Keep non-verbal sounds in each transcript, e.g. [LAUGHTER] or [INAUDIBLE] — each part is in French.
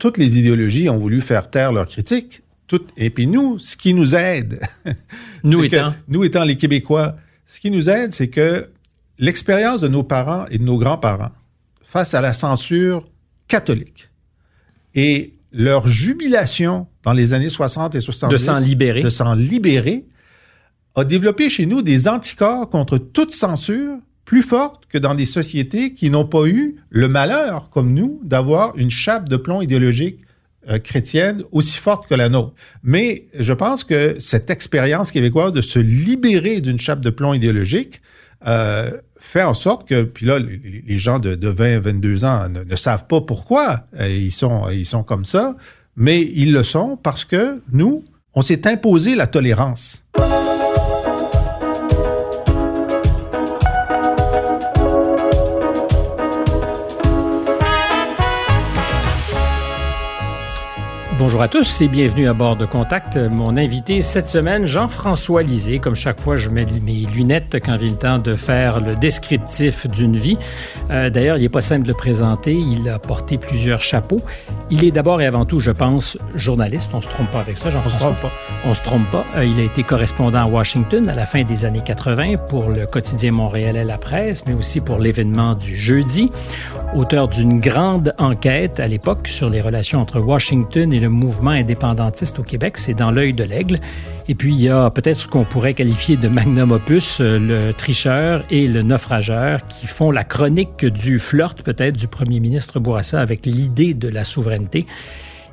toutes les idéologies ont voulu faire taire leurs critiques. Toutes, et puis nous, ce qui nous aide, [LAUGHS] nous que- étant, nous étant les Québécois, ce qui nous aide, c'est que l'expérience de nos parents et de nos grands-parents face à la censure catholique et leur jubilation dans les années 60 et 70 de s'en libérer. de s'en libérer a développé chez nous des anticorps contre toute censure plus fortes que dans des sociétés qui n'ont pas eu le malheur, comme nous, d'avoir une chape de plomb idéologique euh, chrétienne aussi forte que la nôtre. Mais je pense que cette expérience québécoise de se libérer d'une chape de plomb idéologique euh, fait en sorte que, puis là, les gens de, de 20, 22 ans ne, ne savent pas pourquoi euh, ils, sont, ils sont comme ça, mais ils le sont parce que nous, on s'est imposé la tolérance. Bonjour à tous et bienvenue à bord de Contact. Mon invité cette semaine, Jean-François Lisée. Comme chaque fois, je mets mes lunettes quand vient le temps de faire le descriptif d'une vie. Euh, D'ailleurs, il n'est pas simple de le présenter. Il a porté plusieurs chapeaux. Il est d'abord et avant tout, je pense, journaliste. On ne se trompe pas avec ça, Jean-François. On se trompe pas. Euh, il a été correspondant à Washington à la fin des années 80 pour le quotidien montréalais La Presse, mais aussi pour l'événement du jeudi. Auteur d'une grande enquête à l'époque sur les relations entre Washington et le mouvement indépendantiste au Québec, c'est dans l'œil de l'aigle. Et puis, il y a peut-être ce qu'on pourrait qualifier de magnum opus, euh, le tricheur et le naufrageur, qui font la chronique du flirt peut-être du premier ministre Bourassa avec l'idée de la souveraineté.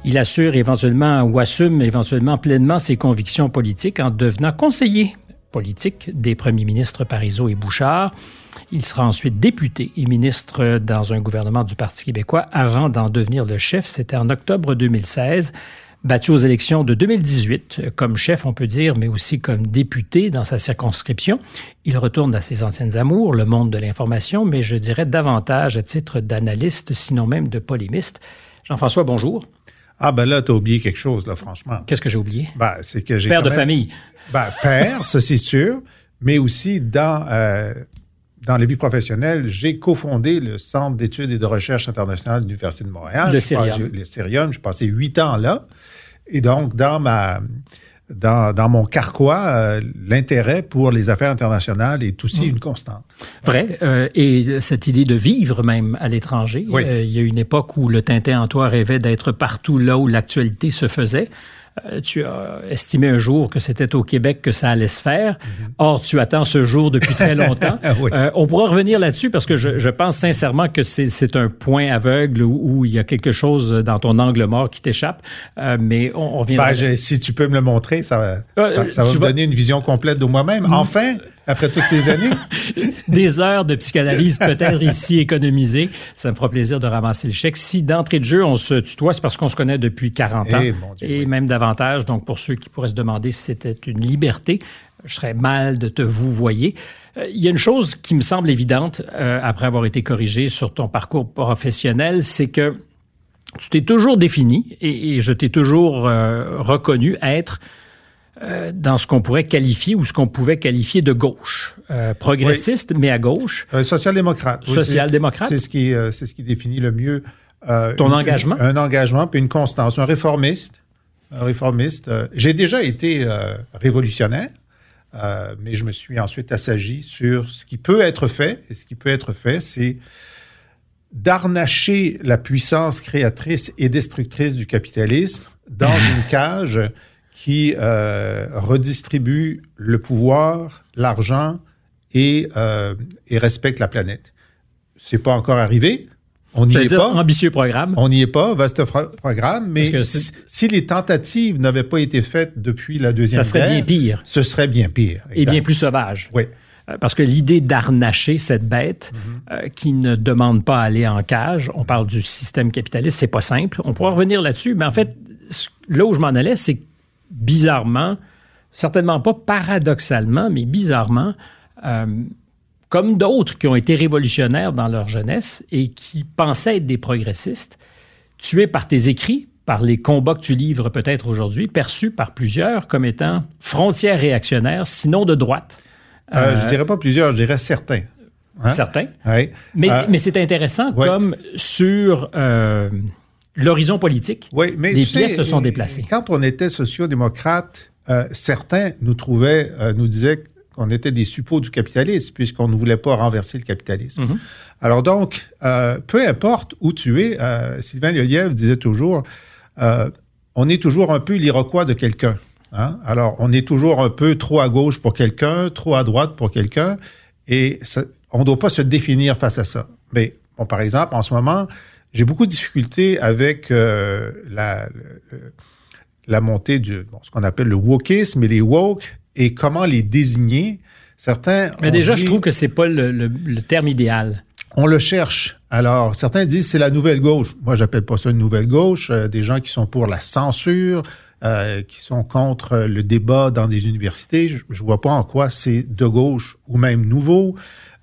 Il assure éventuellement ou assume éventuellement pleinement ses convictions politiques en devenant conseiller politique des premiers ministres Parizeau et Bouchard. Il sera ensuite député et ministre dans un gouvernement du Parti québécois avant d'en devenir le chef. C'était en octobre 2016. Battu aux élections de 2018 comme chef, on peut dire, mais aussi comme député dans sa circonscription. Il retourne à ses anciennes amours, le monde de l'information, mais je dirais davantage à titre d'analyste, sinon même de polémiste. Jean-François, bonjour. Ah ben là, t'as oublié quelque chose, là, franchement. Qu'est-ce que j'ai oublié? Ben, c'est que j'ai Père de même- famille. Ben, père, ça c'est sûr, mais aussi dans, euh, dans la vie professionnelle, j'ai cofondé le Centre d'études et de recherche internationale de l'Université de Montréal. Le Cérium. Le Cérium, j'ai passé huit ans là. Et donc, dans ma... Dans, dans mon carquois, euh, l'intérêt pour les affaires internationales est aussi Mm. une constante. Vrai. euh, et cette idée de vivre même à l'étranger. Oui. Euh, il y a une époque où le Tintin en toi rêvait d'être partout là où l'actualité se faisait. Euh, tu as estimé un jour que c'était au Québec que ça allait se faire. Or, tu attends ce jour depuis très [LAUGHS] longtemps. Oui. Euh, on pourra revenir là-dessus parce que je, je pense sincèrement que c'est un point aveugle où, où il y a quelque chose dans ton angle mort qui t'échappe. Euh, mais on, on reviendra. Ben, je- si tu peux me le montrer, ça, va- Euh, ça, ça va tu me vas- donner une vision complète de moi-même. Mm. Enfin, après toutes ces années? [LAUGHS] des heures de psychanalyse peut-être ici économisées. Ça me fera plaisir de ramasser le chèque. Si d'entrée de jeu, on se tutoie, c'est parce qu'on se connaît depuis 40 ans Eh, Dieu, et oui. même davantage. Donc, pour ceux qui pourraient se demander si c'était une liberté, je serais mal de te vouvoyer. Euh, Il y a une chose qui me semble évidente euh, après avoir été corrigé sur ton parcours professionnel, c'est que tu t'es toujours défini et, et je t'ai toujours euh, reconnu être euh, dans ce qu'on pourrait qualifier ou ce qu'on pouvait qualifier de gauche. Euh, progressiste, mais à gauche. Euh, social-démocrate. Oui, Social-démocrate? C'est ce, qui, euh, c'est ce qui définit le mieux. euh, Ton une- engagement? Un engagement, puis une constance. Un réformiste. Un réformiste. euh, J'ai déjà été euh, révolutionnaire, euh, mais je me suis ensuite assagi sur ce qui peut être fait. Et ce qui peut être fait, c'est d'arnacher la puissance créatrice et destructrice du capitalisme dans [LAUGHS] une cage qui euh, redistribue le pouvoir, l'argent et, euh, et respecte la planète. C'est pas encore arrivé. On n'y est dire pas. ambitieux programme. On n'y est pas, vaste programme, mais si, si les tentatives n'avaient pas été faites depuis la Deuxième Ça serait Guerre, bien pire ce serait bien pire. et bien plus sauvage. Oui. Euh, Parce que l'idée d'arnacher cette bête euh, qui ne demande pas à aller en cage, on parle du système capitaliste, c'est pas simple. On pourra revenir là-dessus, mais en fait, là où je m'en allais, c'est que bizarrement, certainement pas paradoxalement, mais bizarrement, euh, comme d'autres qui ont été révolutionnaires dans leur jeunesse et qui pensaient être des progressistes, tu es par tes écrits, par les combats que tu livres peut-être aujourd'hui, perçu par plusieurs comme étant frontières réactionnaires, sinon de droite. Euh, Euh, je dirais pas plusieurs, je dirais certains. Hein? Certains. Mais, Euh, mais c'est intéressant ouais. comme sur euh, l'horizon politique. Oui, mais les sais, pièces se sont déplacées. Quand on était sociodémocrate, euh, certains nous trouvaient, euh, nous disaient qu'on était des suppôts du capitalisme, puisqu'on ne voulait pas renverser le capitalisme. Mhm. Alors donc, euh, peu importe où tu es, euh, Sylvain Leliev disait toujours, on est toujours un peu l'iroquois de quelqu'un. hein. Alors, on est toujours un peu trop à gauche pour quelqu'un, trop à droite pour quelqu'un, et ça- on ne doit pas se définir face à ça. Mais, bon, par exemple, en ce moment, j'ai beaucoup de difficultés avec euh, la, la montée du, bon, ce qu'on appelle le wokisme et les woke, et comment les désigner. Certains Mais déjà, dit- je trouve que c'est pas le, le- le terme idéal. on le cherche. Alors, certains disent c'est la nouvelle gauche. Moi, j'appelle pas ça une nouvelle gauche. Euh, des gens qui sont pour la censure, euh, qui sont contre le débat dans des universités. Je, je vois pas en quoi c'est de gauche ou même nouveau.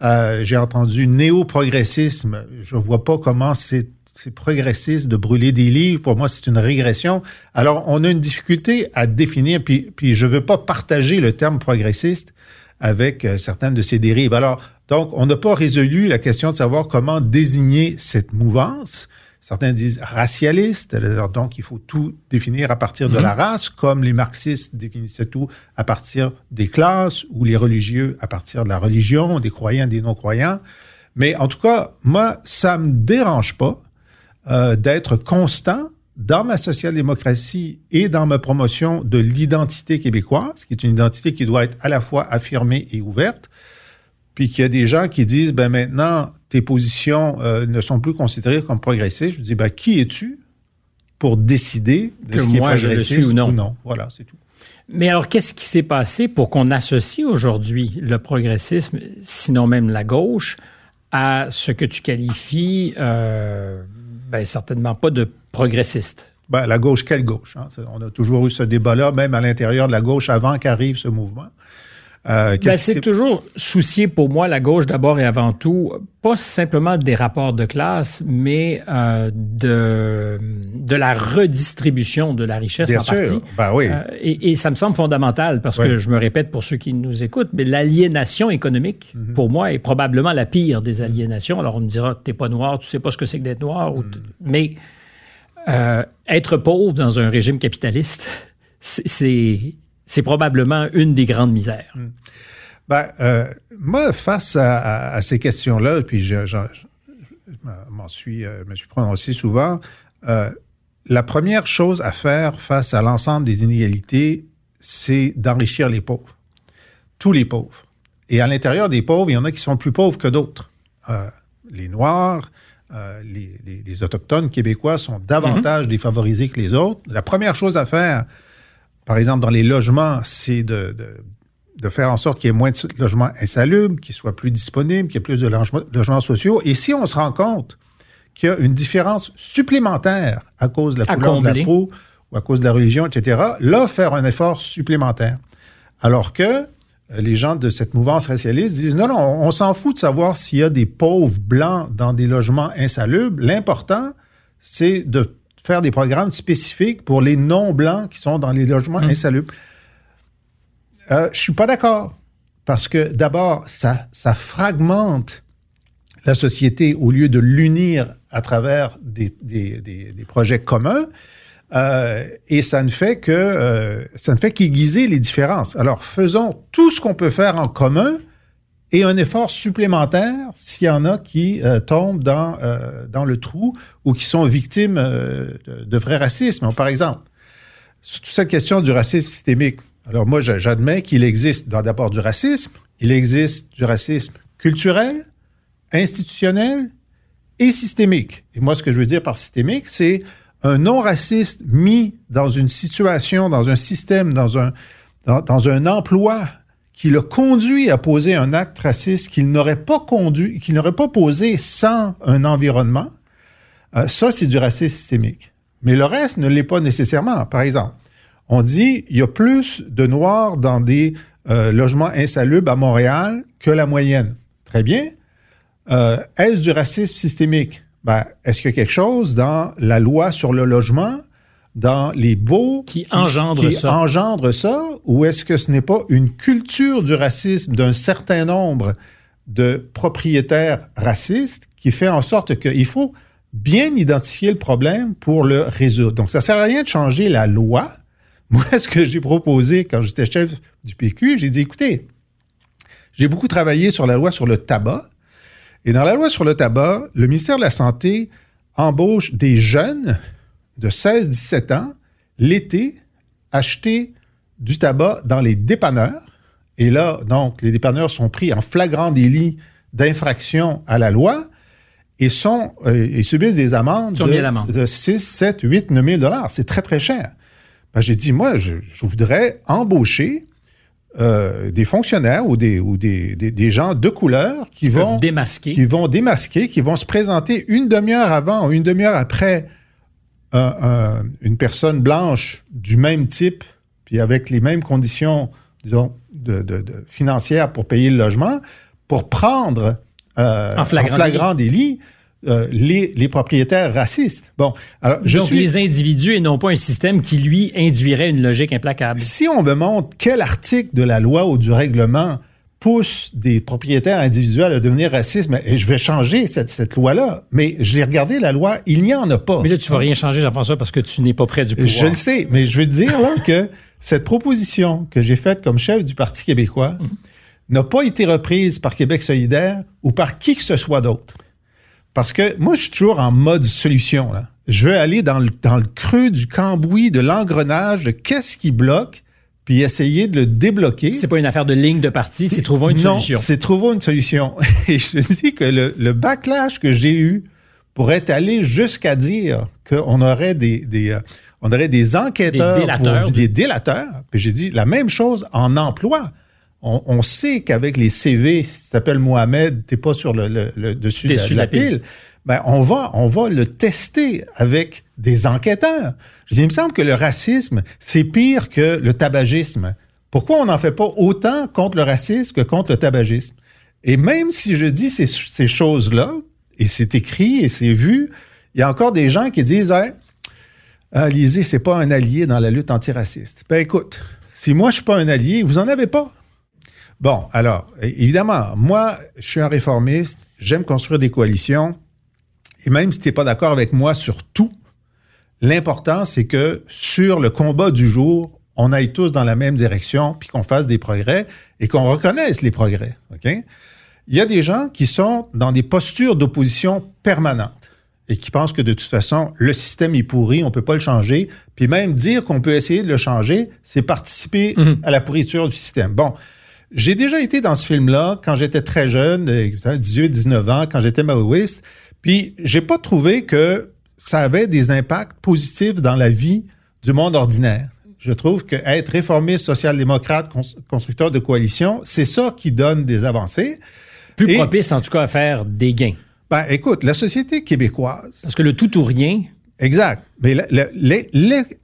Euh, J'ai entendu néo-progressisme. Je vois pas comment c'est progressiste de brûler des livres. Pour moi, c'est une régression. Alors, on a une difficulté à définir, puis, puis je veux pas partager le terme progressiste avec euh, certaines de ces dérives. Alors, donc, on n'a pas résolu la question de savoir comment désigner cette mouvance. Certains disent racialiste, donc il faut tout définir à partir de la race, comme les marxistes définissaient tout à partir des classes, ou les religieux à partir de la religion, des croyants, des non-croyants. Mais en tout cas, moi, ça me dérange pas euh, d'être constant dans ma social-démocratie et dans ma promotion de l'identité québécoise, qui est une identité qui doit être à la fois affirmée et ouverte, puis qu'il y a des gens qui disent, ben maintenant, tes positions euh, ne sont plus considérées comme progressistes. Je dis, ben qui es-tu pour décider de Que ce qui moi, est je le suis ou non? ou non? Voilà, c'est tout. Mais alors, qu'est-ce qui s'est passé pour qu'on associe aujourd'hui le progressisme, sinon même la gauche, à ce que tu qualifies, euh, ben, certainement pas de progressiste? Ben, la gauche, quelle gauche? hein? On a toujours eu ce débat-là, même à l'intérieur de la gauche, avant qu'arrive ce mouvement. Euh, Ben, c'est toujours soucier pour moi la gauche d'abord et avant tout, pas simplement des rapports de classe, mais euh, de, de la redistribution de la richesse Bien en sûr. partie. Ben oui. Euh, et, et ça me semble fondamental parce Oui. que je me répète pour ceux qui nous écoutent, mais l'aliénation économique, Mhm. pour moi, est probablement la pire des aliénations. Alors on me dira, t'es pas noir, tu sais pas ce que c'est que d'être noir, Mhm. mais être pauvre dans un régime capitaliste, [LAUGHS] c'est- c'est probablement une des grandes misères. Ben, euh, moi, face à, à- à ces questions-là, puis je, je- je m'en suis, euh, me suis prononcé souvent, euh, la première chose à faire face à l'ensemble des inégalités, c'est d'enrichir les pauvres. Tous les pauvres. Et à l'intérieur des pauvres, il y en a qui sont plus pauvres que d'autres. Les Noirs, les, les- les Autochtones québécois sont davantage défavorisés que les autres. La première chose à faire, par exemple, dans les logements, c'est de, de- de faire en sorte qu'il y ait moins de logements insalubres, qu'ils soient plus disponibles, qu'il y ait plus de logements, logements sociaux. Et si on se rend compte qu'il y a une différence supplémentaire à cause de la À couleur de combler. la peau ou à cause de la religion, etc., là, faire un effort supplémentaire. Alors que euh, les gens de cette mouvance racialiste disent non, non, on s'en fout de savoir s'il y a des pauvres blancs dans des logements insalubres. L'important, c'est de faire des programmes spécifiques pour les non-blancs qui sont dans les logements insalubres. Euh, je suis pas d'accord. Parce que d'abord, ça, ça fragmente la société au lieu de l'unir à travers des, des- des- des projets communs. Euh, et ça ne fait que euh, ça ne fait qu'aiguiser les différences. Alors faisons tout ce qu'on peut faire en commun et un effort supplémentaire s'il y en a qui euh, tombent dans, euh, dans le trou ou qui sont victimes euh, de, de vrai racisme. Par exemple, sur toute cette question du racisme systémique. Alors moi, j'admets qu'il existe d'abord du racisme, il existe du racisme culturel, institutionnel et systémique. Et moi, ce que je veux dire par systémique, c'est un non-raciste mis dans une situation, dans un système, dans un, dans un emploi qui le conduit à poser un acte raciste qu'il n'aurait pas conduit, qu'il n'aurait pas posé sans un environnement. Euh, ça, c'est du racisme systémique. Mais le reste ne l'est pas nécessairement. Par exemple, on dit il y a plus de Noirs dans des euh, logements insalubres à Montréal que la moyenne. Très bien. Euh, Est-ce du racisme systémique? Ben, Est-ce qu'il y a quelque chose dans la loi sur le logement, dans les baux Qui engendre qui ça. engendre ça, ou est-ce que ce n'est pas une culture du racisme d'un certain nombre de propriétaires racistes qui fait en sorte qu'il faut bien identifier le problème pour le résoudre? Donc, ça sert à rien de changer la loi. [LAUGHS] Moi, ce que j'ai proposé quand j'étais chef du PQ, j'ai dit, écoutez, j'ai beaucoup travaillé sur la loi sur le tabac. Et dans la loi sur le tabac, le ministère de la Santé embauche des jeunes de 16-17 ans l'été acheter du tabac dans les dépanneurs. Et là, donc, les dépanneurs sont pris en flagrant délit d'infraction à la loi et, sont, euh, subissent des amendes de, de, 6, 7, 8, 9 000 dollars. C'est très, très cher. Ben, j'ai dit, moi, je, je voudrais embaucher euh, des fonctionnaires ou des, ou des, des, des gens de couleur qui, vont démasquer. qui vont démasquer, qui vont se présenter une demi-heure avant ou une demi-heure après un, un, une personne blanche du même type, puis avec les mêmes conditions, disons, de, de, de financières pour payer le logement, pour prendre euh, en flagrant, en flagrant délit, délit euh, les, les, propriétaires racistes. Bon, alors je Donc suis... les individus et non pas un système qui, lui, induirait une logique implacable. Si on me montre quel article de la loi ou du règlement pousse des propriétaires individuels à devenir racistes, et je vais changer cette, cette loi-là. Mais j'ai regardé la loi, il n'y en a pas. Mais là, tu vas rien changer, Jean-François, parce que tu n'es pas près du pouvoir. Je le sais, mais je veux dire là [LAUGHS] que cette proposition que j'ai faite comme chef du Parti québécois -hmm. n'a pas été reprise par Québec solidaire ou par qui que ce soit d'autre. Parce que moi, je suis toujours en mode solution. Là. Je veux aller dans le, dans le creux du cambouis, de l'engrenage, de qu'est-ce qui bloque, puis essayer de le débloquer. C'est pas une affaire de ligne de parti, c'est trouvons une non, solution. c'est trouvons une solution. [LAUGHS] Et je dis que le, le backlash que j'ai eu pourrait aller jusqu'à dire qu'on aurait des, des euh, on aurait des enquêteurs, des délateurs, pour, des délateurs. Puis j'ai dit la même chose en emploi on, on sait qu'avec les CV, si tu t'appelles Mohamed, tu n'es pas sur le, le, le dessus, dessus, de la, de la pile. pile. Ben, on va, on va le tester avec des enquêteurs. Je dis, il me semble que le racisme, c'est pire que le tabagisme. Pourquoi on n'en fait pas autant contre le racisme que contre le tabagisme? Et même si je dis ces, choses-là, et c'est écrit et c'est vu, il y a encore des gens qui disent, hey, Alizé, c'est pas un allié dans la lutte antiraciste. Ben écoute, si moi je suis pas un allié, vous en avez pas. Bon, alors, évidemment, moi, je suis un réformiste, j'aime construire des coalitions, et même si tu n'es pas d'accord avec moi sur tout, l'important, c'est que sur le combat du jour, on aille tous dans la même direction, puis qu'on fasse des progrès et qu'on reconnaisse les progrès. OK? Il y a des gens qui sont dans des postures d'opposition permanentes et qui pensent que de toute façon, le système est pourri, on peut pas le changer. Puis même dire qu'on peut essayer de le changer, c'est participer mmh. à la pourriture du système. Bon, j'ai déjà été dans ce film-là quand j'étais très jeune, 18, 19 ans, quand j'étais maoïste. Puis j'ai pas trouvé que ça avait des impacts positifs dans la vie du monde ordinaire. Je trouve que être réformiste, social-démocrate, constructeur de coalition, c'est ça qui donne des avancées. Plus Et, propice, en tout cas, à faire des gains. Ben, écoute, la société québécoise. Parce que le tout ou rien. Exact. Mais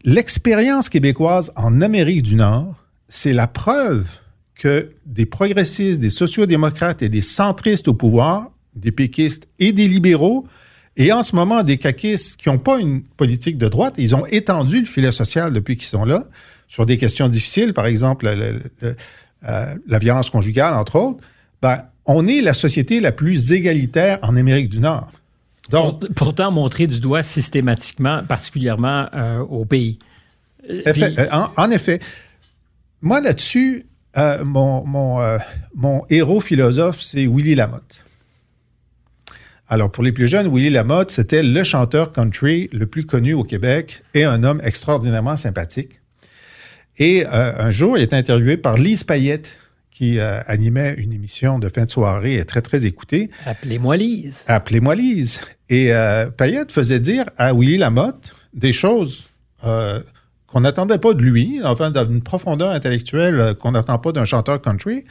l'expérience québécoise en Amérique du Nord, c'est la preuve que des progressistes, des sociodémocrates et des centristes au pouvoir, des péquistes et des libéraux, et en ce moment des caquistes qui n'ont pas une politique de droite, ils ont étendu le filet social depuis qu'ils sont là, sur des questions difficiles, par exemple le, le, le, euh, la violence conjugale, entre autres, ben, on est la société la plus égalitaire en Amérique du Nord. Donc, Pourtant, montrer du doigt systématiquement, particulièrement euh, au pays. Effet, Puis... en, en, effet. Moi, là-dessus, euh, mon, mon, euh, mon, héros philosophe, c'est Willie Lamotte. Alors, pour les plus jeunes, Willie Lamotte, c'était le chanteur country le plus connu au Québec et un homme extraordinairement sympathique. Et euh, un jour, il est interviewé par Lise Payette, qui euh, animait une émission de fin de soirée et très, très écoutée. Appelez-moi Lise. Appelez-moi Lise. Et euh, Payette faisait dire à Willie Lamotte des choses qu'on n'attendait pas de lui, enfin, d'une profondeur intellectuelle euh, qu'on n'attend pas d'un chanteur country.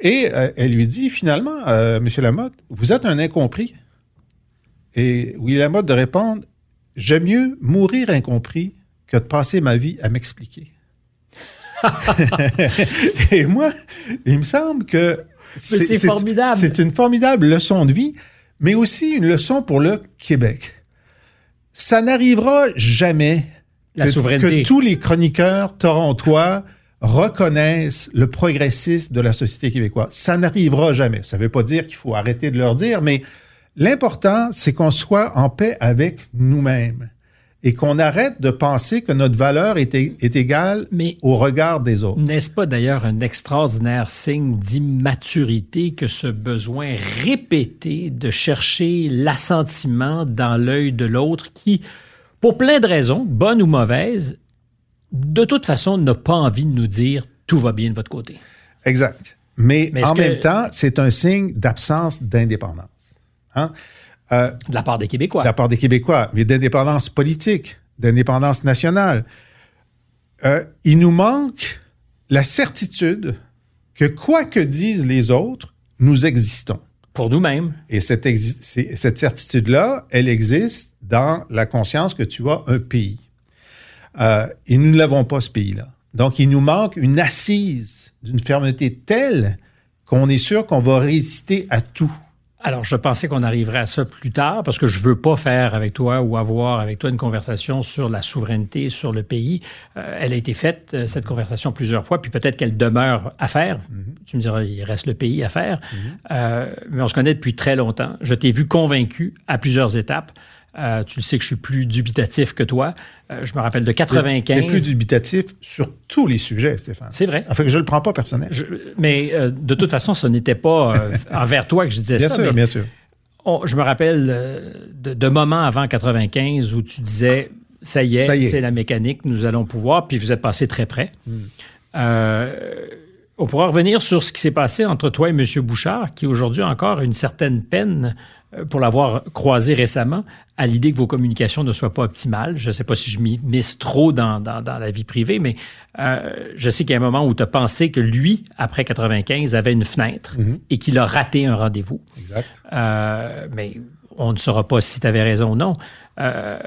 Et euh, elle lui dit finalement, euh, Monsieur Lamotte, vous êtes un incompris. Et Willy Lamotte de répondre, j'aime mieux mourir incompris que de passer ma vie à m'expliquer. [LAUGHS] et moi, il me semble que c'est formidable. C'est une formidable leçon de vie, mais aussi une leçon pour le Québec. Ça n'arrivera jamais la que, souveraineté. que tous les chroniqueurs torontois reconnaissent le progressisme de la société québécoise. Ça n'arrivera jamais. Ça ne veut pas dire qu'il faut arrêter de leur dire, mais L'important, c'est qu'on soit en paix avec nous-mêmes et qu'on arrête de penser que notre valeur est, est égale Mais au regard des autres. n'est-ce pas d'ailleurs un extraordinaire signe d'immaturité que ce besoin répété de chercher l'assentiment dans l'œil de l'autre qui, pour plein de raisons, bonnes ou mauvaises, de toute façon n'a pas envie de nous dire tout va bien de votre côté. Exact. Mais, en que- même temps, c'est un signe d'absence d'indépendance. Hein? Euh, De la part des Québécois. de la part des Québécois, mais d'indépendance politique, d'indépendance nationale. Euh, il nous manque la certitude que quoi que disent les autres, nous existons. Pour nous-mêmes. Et cette certitude-là, elle existe dans la conscience que tu as un pays. Euh, et nous ne l'avons pas, ce pays-là. Donc, il nous manque une assise d'une fermeté telle qu'on est sûr qu'on va résister à tout. Alors, je pensais qu'on arriverait à ça plus tard parce que je veux pas faire avec toi ou avoir avec toi une conversation sur la souveraineté sur le pays. Euh, elle a été faite, euh, cette conversation, plusieurs fois, puis peut-être qu'elle demeure à faire. Tu me diras, il reste le pays à faire. Euh, mais on se connaît depuis très longtemps. Je t'ai vu convaincu à plusieurs étapes. Euh, tu le sais que je suis plus dubitatif que toi. Euh, je me rappelle de Tu 95. es plus dubitatif sur tous les sujets, Stéphane. C'est vrai. Enfin, je ne le prends pas personnel. Je- mais euh, de toute façon, ce n'était pas [LAUGHS] envers toi que je disais bien ça. sûr, mais bien sûr. je me rappelle de, de moments avant 95 où tu disais ça y est, c'est la mécanique, nous allons pouvoir, puis vous êtes passé très près. Hmm. On pourra revenir sur ce qui s'est passé entre toi et M. Bouchard, qui aujourd'hui encore a une certaine peine pour l'avoir croisé récemment, à l'idée que vos communications ne soient pas optimales. Je ne sais pas si je m'y mise trop dans, dans- dans la vie privée, mais euh, je sais qu'il y a un moment où tu as pensé que lui, après 95, avait une fenêtre et qu'il a raté un rendez-vous. Exact. Euh, mais on ne saura pas si tu avais raison ou non. Euh,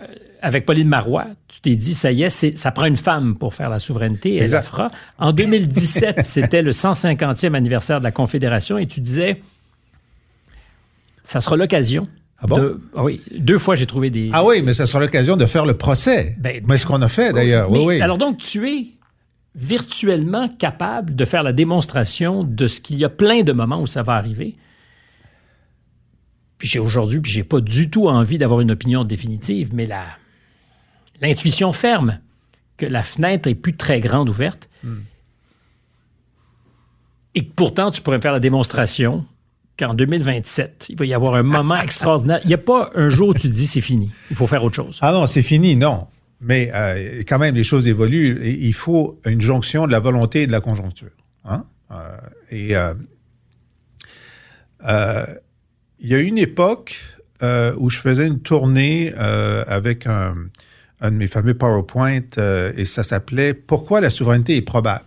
avec Pauline Marois, tu t'es dit, ça y est, ça prend une femme pour faire la souveraineté, elle la fera. En 2017, [LAUGHS] c'était le 150e anniversaire de la Confédération et tu disais, ça sera l'occasion. Ah bon? de- ah oui, deux fois j'ai trouvé des... Ah oui, mais ça sera l'occasion de faire le procès. Ben, mais ce qu'on a fait, d'ailleurs. Oui, oui. Alors donc, tu es virtuellement capable de faire la démonstration de ce qu'il y a plein de moments où ça va arriver. Puis j'ai aujourd'hui, puis j'ai pas du tout envie d'avoir une opinion définitive, mais la l'intuition ferme que la fenêtre est plus très grande ouverte. Et que pourtant, tu pourrais me faire la démonstration qu'en 2027, il va y avoir un moment [LAUGHS] extraordinaire. Il n'y a pas un jour où tu te dis c'est fini. Il faut faire autre chose. Ah non, c'est fini, non. Mais euh, quand même, les choses évoluent. Et il faut une jonction de la volonté et de la conjoncture. hein. Euh, et euh, il y a eu une époque où je faisais une tournée avec un, un de mes fameux PowerPoint et ça s'appelait Pourquoi la souveraineté est probable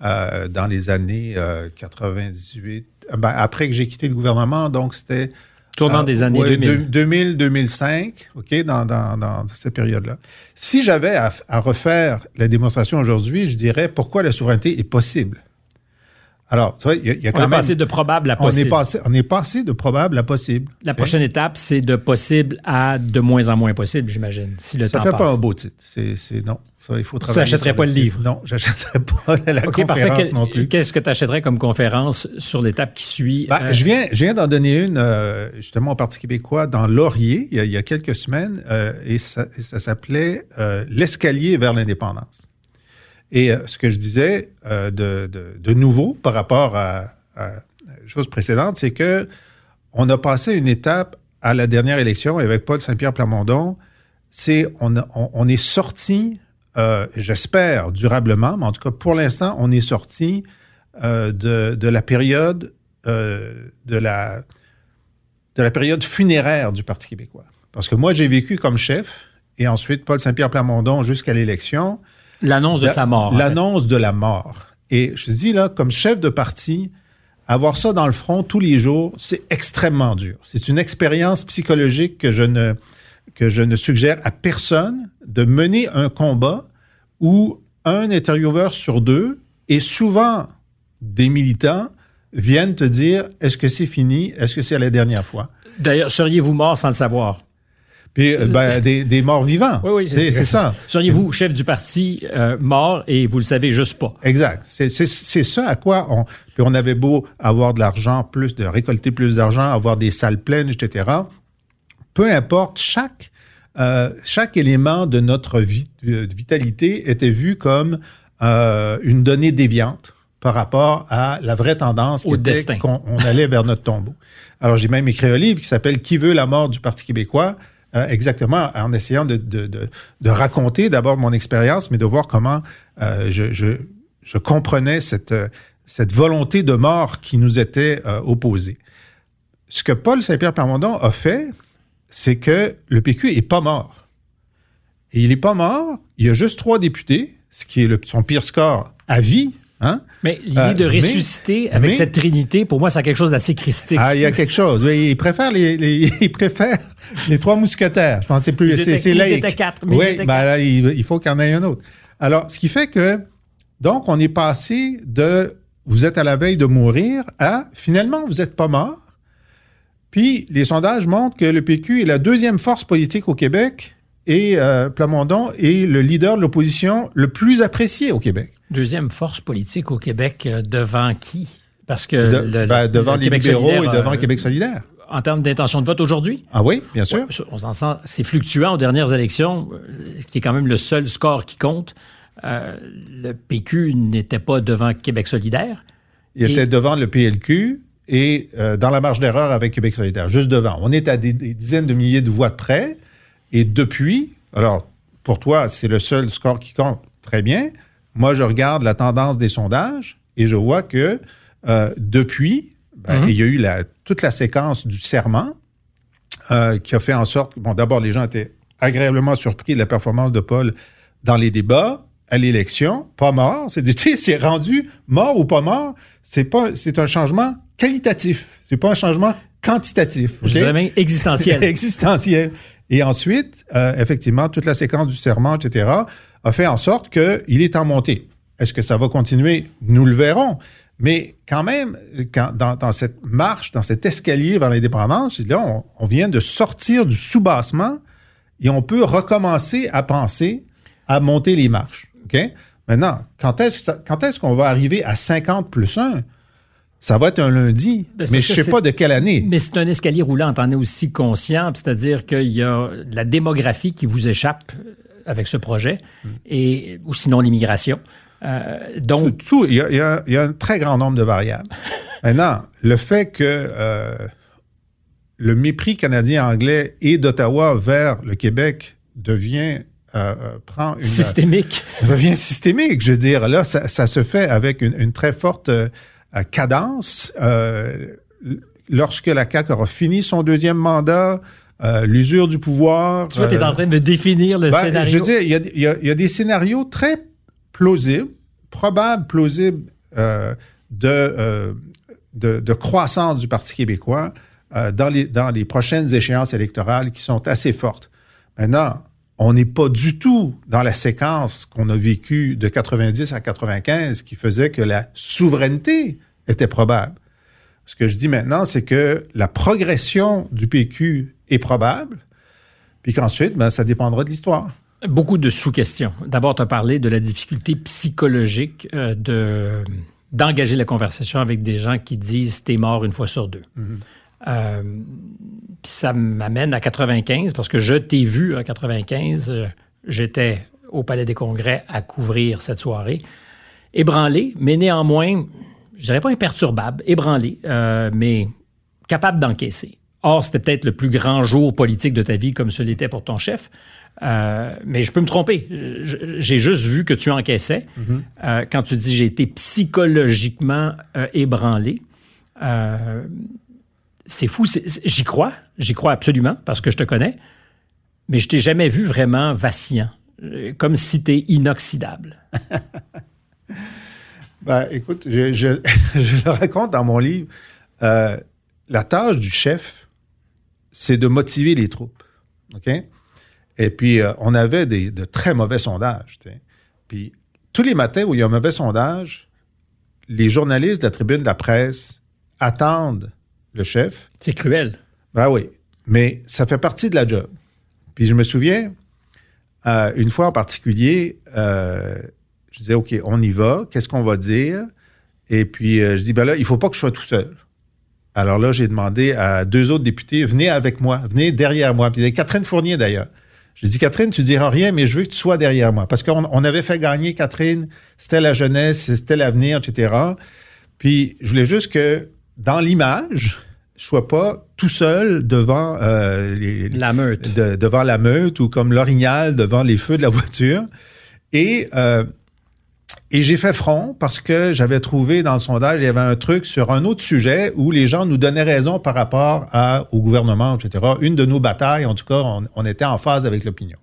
dans les années euh, 98. Euh, ben, après que j'ai quitté le gouvernement, donc c'était Tournant ah, des années ouais, 2000. 2000, 2005, OK, dans, dans, dans cette période-là. Si j'avais à, à refaire la démonstration aujourd'hui, je dirais pourquoi la souveraineté est possible? Alors, tu vois, il y a, il y a On quand est même... passé de probable à on, est possible. passé, on est passé de probable à possible. La prochaine étape, c'est de possible à de moins en moins possible, j'imagine, si le Ça temps fait passe. pas un beau titre. C'est, c'est- non. Ça, il faut travailler. n'achèterais sur pas le titre. livre? Non, [LAUGHS] j'achèterais pas la conférence non plus. Qu'est-ce que tu achèterais comme conférence sur l'étape qui suit? Ben, Euh, je, viens, je viens d'en donner une, euh, justement, au Parti québécois, dans Laurier, il y a, il y a quelques semaines, euh, et ça, ça s'appelait euh, L'escalier vers l'indépendance. Et euh, ce que je disais euh, de, nouveau par rapport à, la chose précédente, c'est que on a passé une étape à la dernière élection avec Paul Saint-Pierre Plamondon. C'est on, est sorti, euh, j'espère durablement, mais en tout cas pour l'instant, on est sorti de, la période de la période funéraire du Parti québécois. Parce que moi, j'ai vécu comme chef, et ensuite Paul Saint-Pierre Plamondon jusqu'à l'élection. L'annonce de La- sa mort. en fait. L'annonce de la mort. Et je dis là, comme chef de parti, avoir ça dans le front tous les jours, c'est extrêmement dur. C'est une expérience psychologique que je ne que je ne suggère à personne de mener un combat où un intervieweur sur deux et souvent des militants viennent te dire est-ce que c'est fini? Est-ce que c'est la dernière fois? D'ailleurs, seriez-vous mort sans le savoir? Puis euh, ben, des, des, morts vivants. Oui, oui, c'est ça. Seriez-vous chef du parti euh, mort et vous le savez juste pas? Exact. C'est ça à quoi on. Puis on avait beau avoir de l'argent, plus de récolter plus d'argent, avoir des salles pleines, etc. Peu importe, chaque, euh, chaque élément de notre de vitalité était vu comme euh, une donnée déviante par rapport à la vraie tendance qui était qu'on allait vers notre tombeau. Alors, j'ai même écrit un livre qui s'appelle Qui veut la mort du Parti québécois? Euh, exactement, en essayant de, raconter d'abord mon expérience, mais de voir comment euh, je, comprenais cette, cette volonté de mort qui nous était euh, opposée. Ce que Paul Saint-Pierre Plamondon a fait, c'est que le PQ est pas mort. Et il est pas mort. Il y a juste trois députés, ce qui est le, son pire score à vie Hein? Mais l'idée de euh, ressusciter avec cette trinité, pour moi, c'est quelque chose d'assez christique. Ah, il y a quelque chose. Oui, il préfère les, [LAUGHS] trois mousquetaires. Je pense c'est plus, c'est laïque. Ils étaient quatre. Mais oui, ben là, il, faut qu'il y en ait un autre. Alors, ce qui fait que, donc, on est passé de vous êtes à la veille de mourir à finalement, vous n'êtes pas mort. Puis, les sondages montrent que le PQ est la deuxième force politique au Québec et euh, Plamondon est le leader de l'opposition le plus apprécié au Québec. Deuxième force politique au Québec euh, devant qui? Parce que ben, devant les libéraux et devant le Québec solidaire. En termes d'intention de vote aujourd'hui? Ah oui, bien sûr. c'est fluctuant aux dernières élections, euh, qui est quand même le seul score qui compte. le PQ n'était pas devant Québec solidaire. Il était devant le PLQ et dans la marge d'erreur avec Québec solidaire, juste devant. On est à des, des dizaines de milliers de voix de près. Et depuis, alors, pour toi, c'est le seul score qui compte, très bien. Moi, je regarde la tendance des sondages et je vois que euh, depuis, ben, mhm. il y a eu la, toute la séquence du serment euh, qui a fait en sorte que, bon, d'abord, les gens étaient agréablement surpris de la performance de Paul dans les débats à l'élection, pas mort. C'est, rendu mort ou pas mort. C'est pas, c'est un changement qualitatif. C'est pas un changement quantitatif. Je dirais existentiel. [LAUGHS] existentiel. Et ensuite, euh, effectivement, toute la séquence du serment, etc., a fait en sorte qu'il est en montée. Est-ce que ça va continuer? Nous le verrons. Mais quand même, quand, dans, cette marche, dans cet escalier vers l'indépendance, là, on, vient de sortir du soubassement et on peut recommencer à penser à monter les marches. Maintenant, quand est-ce, quand est-ce qu'on va arriver à 50 plus 1? Ça va être un lundi, mais je ne sais pas de quelle année. Mais c'est un escalier roulant, en es aussi conscient, c'est-à-dire qu'il y a la démographie qui vous échappe avec ce projet, et, ou sinon l'immigration. Euh, donc, tout, il, y a, un très grand nombre de variables. [LAUGHS] Maintenant, le fait que euh, le mépris canadien-anglais et d'Ottawa vers le Québec devient euh, prend une, systémique. [LAUGHS] devient systémique. Je veux dire, là, ça, se fait avec une très forte cadence. Euh, lorsque la CAQ aura fini son deuxième mandat, euh, l'usure du pouvoir. Tu vois, tu es en train de définir le ben, scénario. Je veux dire, il y, a, des scénarios très plausibles, probables, plausibles euh, de, de, croissance du Parti québécois dans, les, dans les prochaines échéances électorales qui sont assez fortes. Maintenant, on n'est pas du tout dans la séquence qu'on a vécue de 90 à 95 qui faisait que la souveraineté était probable. Ce que je dis maintenant, c'est que la progression du PQ est probable, puis qu'ensuite, ben, ça dépendra de l'histoire. Beaucoup de sous-questions. D'abord, tu as parlé de la difficulté psychologique euh, de, d'engager la conversation avec des gens qui disent t'es mort une fois sur deux. Mm-hmm. Euh, puis ça m'amène à 95 parce que je t'ai vu en 95. Euh, j'étais au Palais des Congrès à couvrir cette soirée. Ébranlé, mais néanmoins, je dirais pas imperturbable, ébranlé, mais capable d'encaisser. Or, c'était peut-être le plus grand jour politique de ta vie, comme ce l'était pour ton chef. mais je peux me tromper. J'ai juste vu que tu encaissais. Mm-hmm. quand tu dis j'ai été psychologiquement ébranlé, c'est fou. J'y crois. J'y crois absolument parce que je te connais. Mais je t'ai jamais vu vraiment vacillant. Euh, comme si tu es inoxydable. [LAUGHS] ben, écoute, [LAUGHS] je, le raconte dans mon livre. Euh, la tâche du chef, c'est de motiver les troupes. OK? Et puis, euh, on avait des, de très mauvais sondages. Puis, tous les matins où il y a un mauvais sondage, les journalistes de la tribune de la presse attendent le chef. C'est cruel. Ben oui, mais ça fait partie de la job. Puis je me souviens, euh, une fois en particulier, euh, je disais, OK, on y va, qu'est-ce qu'on va dire? Et puis, euh, je dis, ben là, il faut pas que je sois tout seul. Alors là, j'ai demandé à deux autres députés, venez avec moi, venez derrière moi. Puis il y avait Catherine Fournier d'ailleurs. J'ai dit, Catherine, tu diras rien, mais je veux que tu sois derrière moi. Parce qu'on on avait fait gagner Catherine, c'était la jeunesse, c'était l'avenir, etc. Puis je voulais juste que dans l'image, je sois pas tout seul devant euh, les, La meute. de- devant la meute ou comme l'orignal devant les feux de la voiture. Et, euh, et j'ai fait front parce que j'avais trouvé dans le sondage, il y avait un truc sur un autre sujet où les gens nous donnaient raison par rapport à, au gouvernement, etc. Une de nos batailles, en tout cas, on, on était en phase avec l'opinion.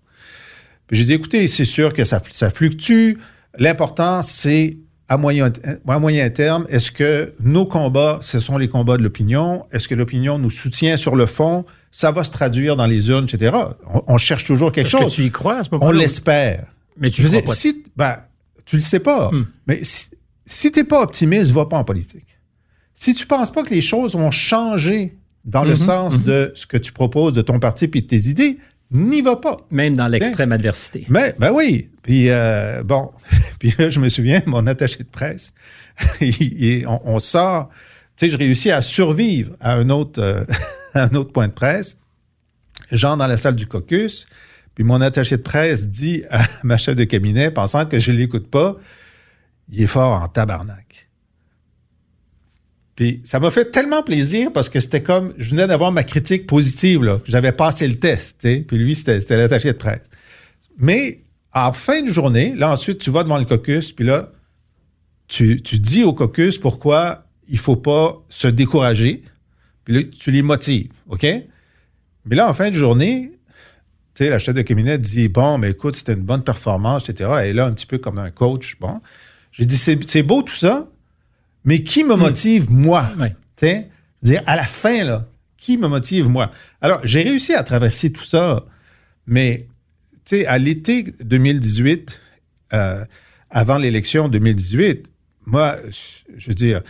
J'ai dit, écoutez, c'est sûr que ça, ça fluctue. L'important, c'est à moyen, à moyen terme, est-ce que nos combats, ce sont les combats de l'opinion? Est-ce que l'opinion nous soutient sur le fond? Ça va se traduire dans les urnes, etc. On, on cherche toujours quelque Est-ce que chose. tu y crois à ce On moment-là? l'espère. Mais tu pas. si, ben, tu le sais pas, Hmm. mais si, si tu n'es pas optimiste, va pas en politique. Si tu penses pas que les choses vont changer dans le sens de ce que tu proposes, de ton parti puis de tes idées, n'y va pas. Même dans l'extrême adversité. Mais, ben oui. Puis, euh, bon, [LAUGHS] puis là, je me souviens, mon attaché de presse, [LAUGHS] il- il- on, on sort, tu sais, je réussis à survivre à un autre, euh, [LAUGHS] à un autre point de presse. J'entre dans la salle du caucus, puis mon attaché de presse dit à [LAUGHS] ma chef de cabinet, pensant que je ne l'écoute pas, il est fort en tabarnak. Puis ça m'a fait tellement plaisir parce que c'était comme, je venais d'avoir ma critique positive. J'avais passé le test. Puis lui, c'était l'attaché de presse. Mais en fin de journée, là, ensuite, tu vas devant le caucus, puis là, tu, tu dis au caucus pourquoi il faut pas se décourager, puis là, tu les motives, OK? Mais là, en fin de journée, tu sais, la chef de cabinet dit, bon, mais écoute, c'était une bonne performance, etc. Elle est là un petit peu comme un coach, bon. J'ai dit, c'est beau tout ça, mais qui me motive, moi? Oui. Tu sais, dire, à la fin, là, qui me motive, moi? Alors, j'ai réussi à traverser tout ça, mais, tu sais, à l'été 2018, euh, avant l'élection 2018, moi, je- je veux dire,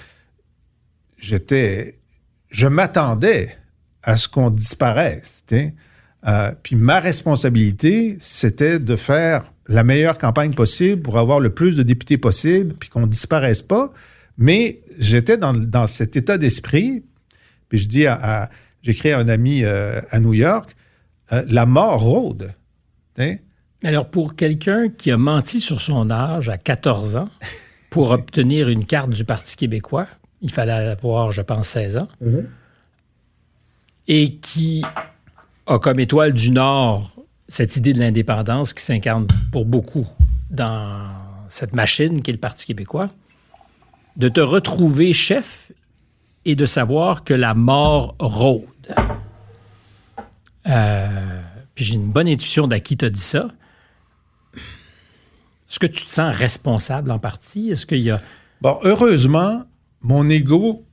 j'étais, je m'attendais à ce qu'on disparaisse, tu sais? Euh, puis ma responsabilité, c'était de faire la meilleure campagne possible pour avoir le plus de députés possible, puis qu'on disparaisse pas. Mais j'étais dans, dans cet état d'esprit. Puis je dis à, à- j'écris à un ami euh, à New York, euh, la mort rôde. sais. Alors, pour quelqu'un qui a menti sur son âge à 14 ans pour [LAUGHS] obtenir une carte du Parti québécois, il fallait avoir, je pense, 16 ans, et qui a comme étoile du Nord cette idée de l'indépendance qui s'incarne pour beaucoup dans cette machine qu'est le Parti québécois, de te retrouver chef et de savoir que la mort rôde. Euh, puis j'ai une bonne intuition d'à qui t'a dit ça. Est-ce que tu te sens responsable en partie? Est-ce qu'il y a. Bon, heureusement, mon ego,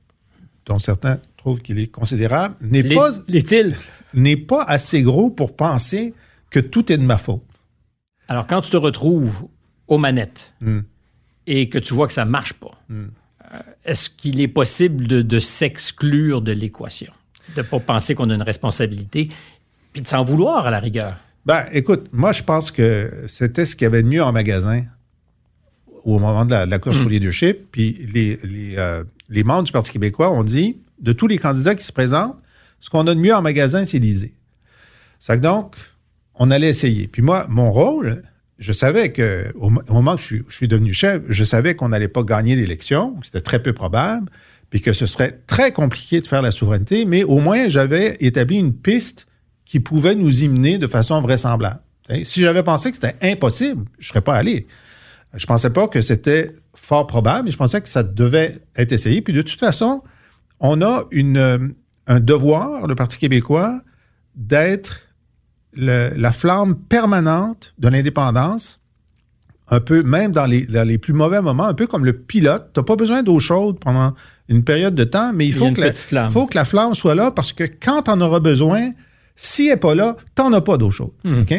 dont certains trouvent qu'il est considérable, n'est pas, L'est-il? n'est pas assez gros pour penser que tout est de ma faute. Alors, quand tu te retrouves aux manettes Hmm. et que tu vois que ça ne marche pas, euh, est-ce qu'il est possible de, de s'exclure de l'équation? De ne pas penser qu'on a une responsabilité, puis de s'en vouloir à la rigueur? Ben, écoute, moi, je pense que c'était ce qu'il y avait de mieux en magasin au moment de la, de la course au leadership. Puis les, les, euh, les membres du Parti québécois ont dit, de tous les candidats qui se présentent, ce qu'on a de mieux en magasin, c'est l'Élysée. Ça donc, on allait essayer. Puis moi, mon rôle, je savais que au, mo- au moment que je suis, je suis devenu chef, je savais qu'on n'allait pas gagner l'élection, c'était très peu probable, puis que ce serait très compliqué de faire la souveraineté, mais au moins j'avais établi une piste qui pouvait nous y mener de façon vraisemblable. Si j'avais pensé que c'était impossible, je ne serais pas allé. Je pensais pas que c'était fort probable, mais je pensais que ça devait être essayé. Puis de toute façon, on a une, euh, un devoir, le Parti québécois, d'être la flamme permanente de l'indépendance, un peu, même dans les, dans les plus mauvais moments, un peu comme le pilote. Tu n'as pas besoin d'eau chaude pendant une période de temps, mais il faut, que la, flamme. faut que la flamme soit là parce que quand tu en auras besoin, si elle n'est pas là, tu n'en as pas d'eau chaude. OK?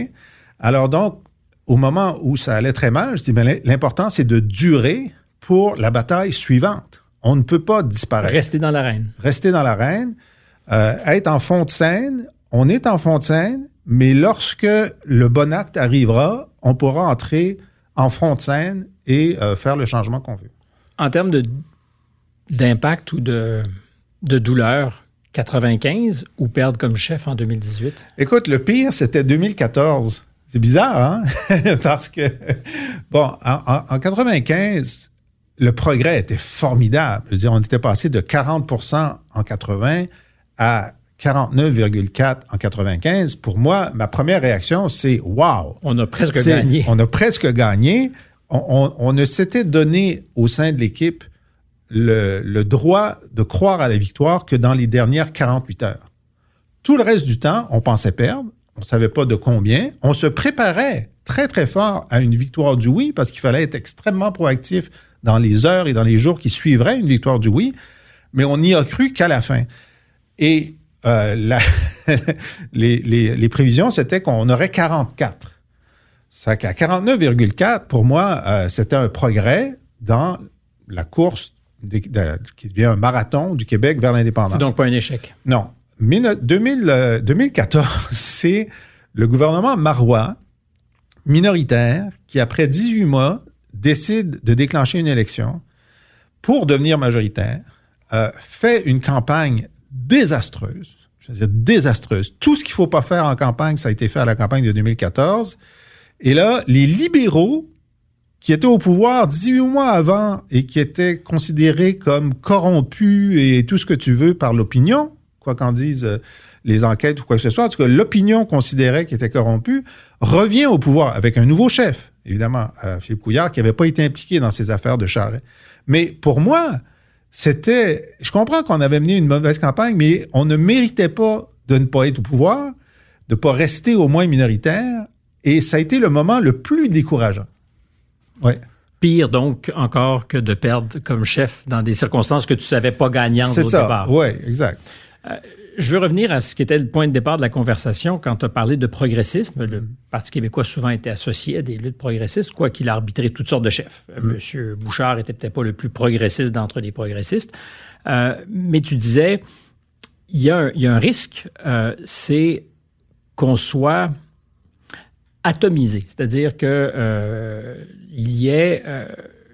Alors donc, au moment où ça allait très mal, je dis, mais l'important, c'est de durer pour la bataille suivante. On ne peut pas disparaître Rester dans l'arène. rester dans l'arène, euh, être en fond de scène. On est en fond de scène mais lorsque le bon acte arrivera, on pourra entrer en front de scène et euh, faire le changement qu'on veut. En termes d'impact ou de, de douleur, 95 ou perdre comme chef en 2018? Écoute, le pire, c'était 2014. C'est bizarre, hein? [LAUGHS] Parce que, bon, en, en, 95, le progrès était formidable. Je veux dire, on était passé de 40% en 80 à 49,4% en 95. Pour moi, ma première réaction, c'est wow. On a presque gagné. On a presque gagné. On, on, ne s'était donné au sein de l'équipe le, le, droit de croire à la victoire que dans les dernières 48 heures. Tout le reste du temps, on pensait perdre. On ne savait pas de combien. On se préparait très, très fort à une victoire du oui parce qu'il fallait être extrêmement proactif dans les heures et dans les jours qui suivraient une victoire du oui. Mais on n'y a cru qu'à la fin. Et euh, la, [LAUGHS] les, les, les, prévisions, c'était qu'on aurait 44. Ça qu'à 49,4, pour moi, euh, c'était un progrès dans la course de, qui devient un marathon du Québec vers l'indépendance. C'est donc pas un échec. Non. 2000, 2014, euh, [LAUGHS] c'est le gouvernement marois minoritaire qui, après 18 mois, décide de déclencher une élection pour devenir majoritaire, euh, fait une campagne désastreuse. Désastreuse. Tout ce qu'il ne faut pas faire en campagne, ça a été fait à la campagne de 2014. Et là, les libéraux qui étaient au pouvoir 18 mois avant et qui étaient considérés comme corrompus et tout ce que tu veux par l'opinion, quoi qu'en disent euh, les enquêtes ou quoi que ce soit, en tout cas, l'opinion considérait qu'il était corrompu, revient au pouvoir avec un nouveau chef, évidemment, euh, Philippe Couillard, qui n'avait pas été impliqué dans ces affaires de charret. Mais pour moi, c'était. Je comprends qu'on avait mené une mauvaise campagne, mais on ne méritait pas de ne pas être au pouvoir, de ne pas rester au moins minoritaire. Et ça a été le moment le plus décourageant. Ouais. Pire donc encore que de perdre comme chef dans des circonstances que tu ne savais pas gagnantes au ça. départ. Oui, exact. Euh, je veux revenir à ce qui était le point de départ de la conversation quand tu as parlé de progressisme. Le Parti québécois souvent été associé à des luttes progressistes, quoi qu'il a arbitré toutes sortes de chefs. Mm. Monsieur Bouchard était peut-être pas le plus progressiste d'entre les progressistes. Euh, mais tu disais, il y, a un, risque, euh, c'est qu'on soit atomisé, c'est-à-dire que euh, il y ait euh,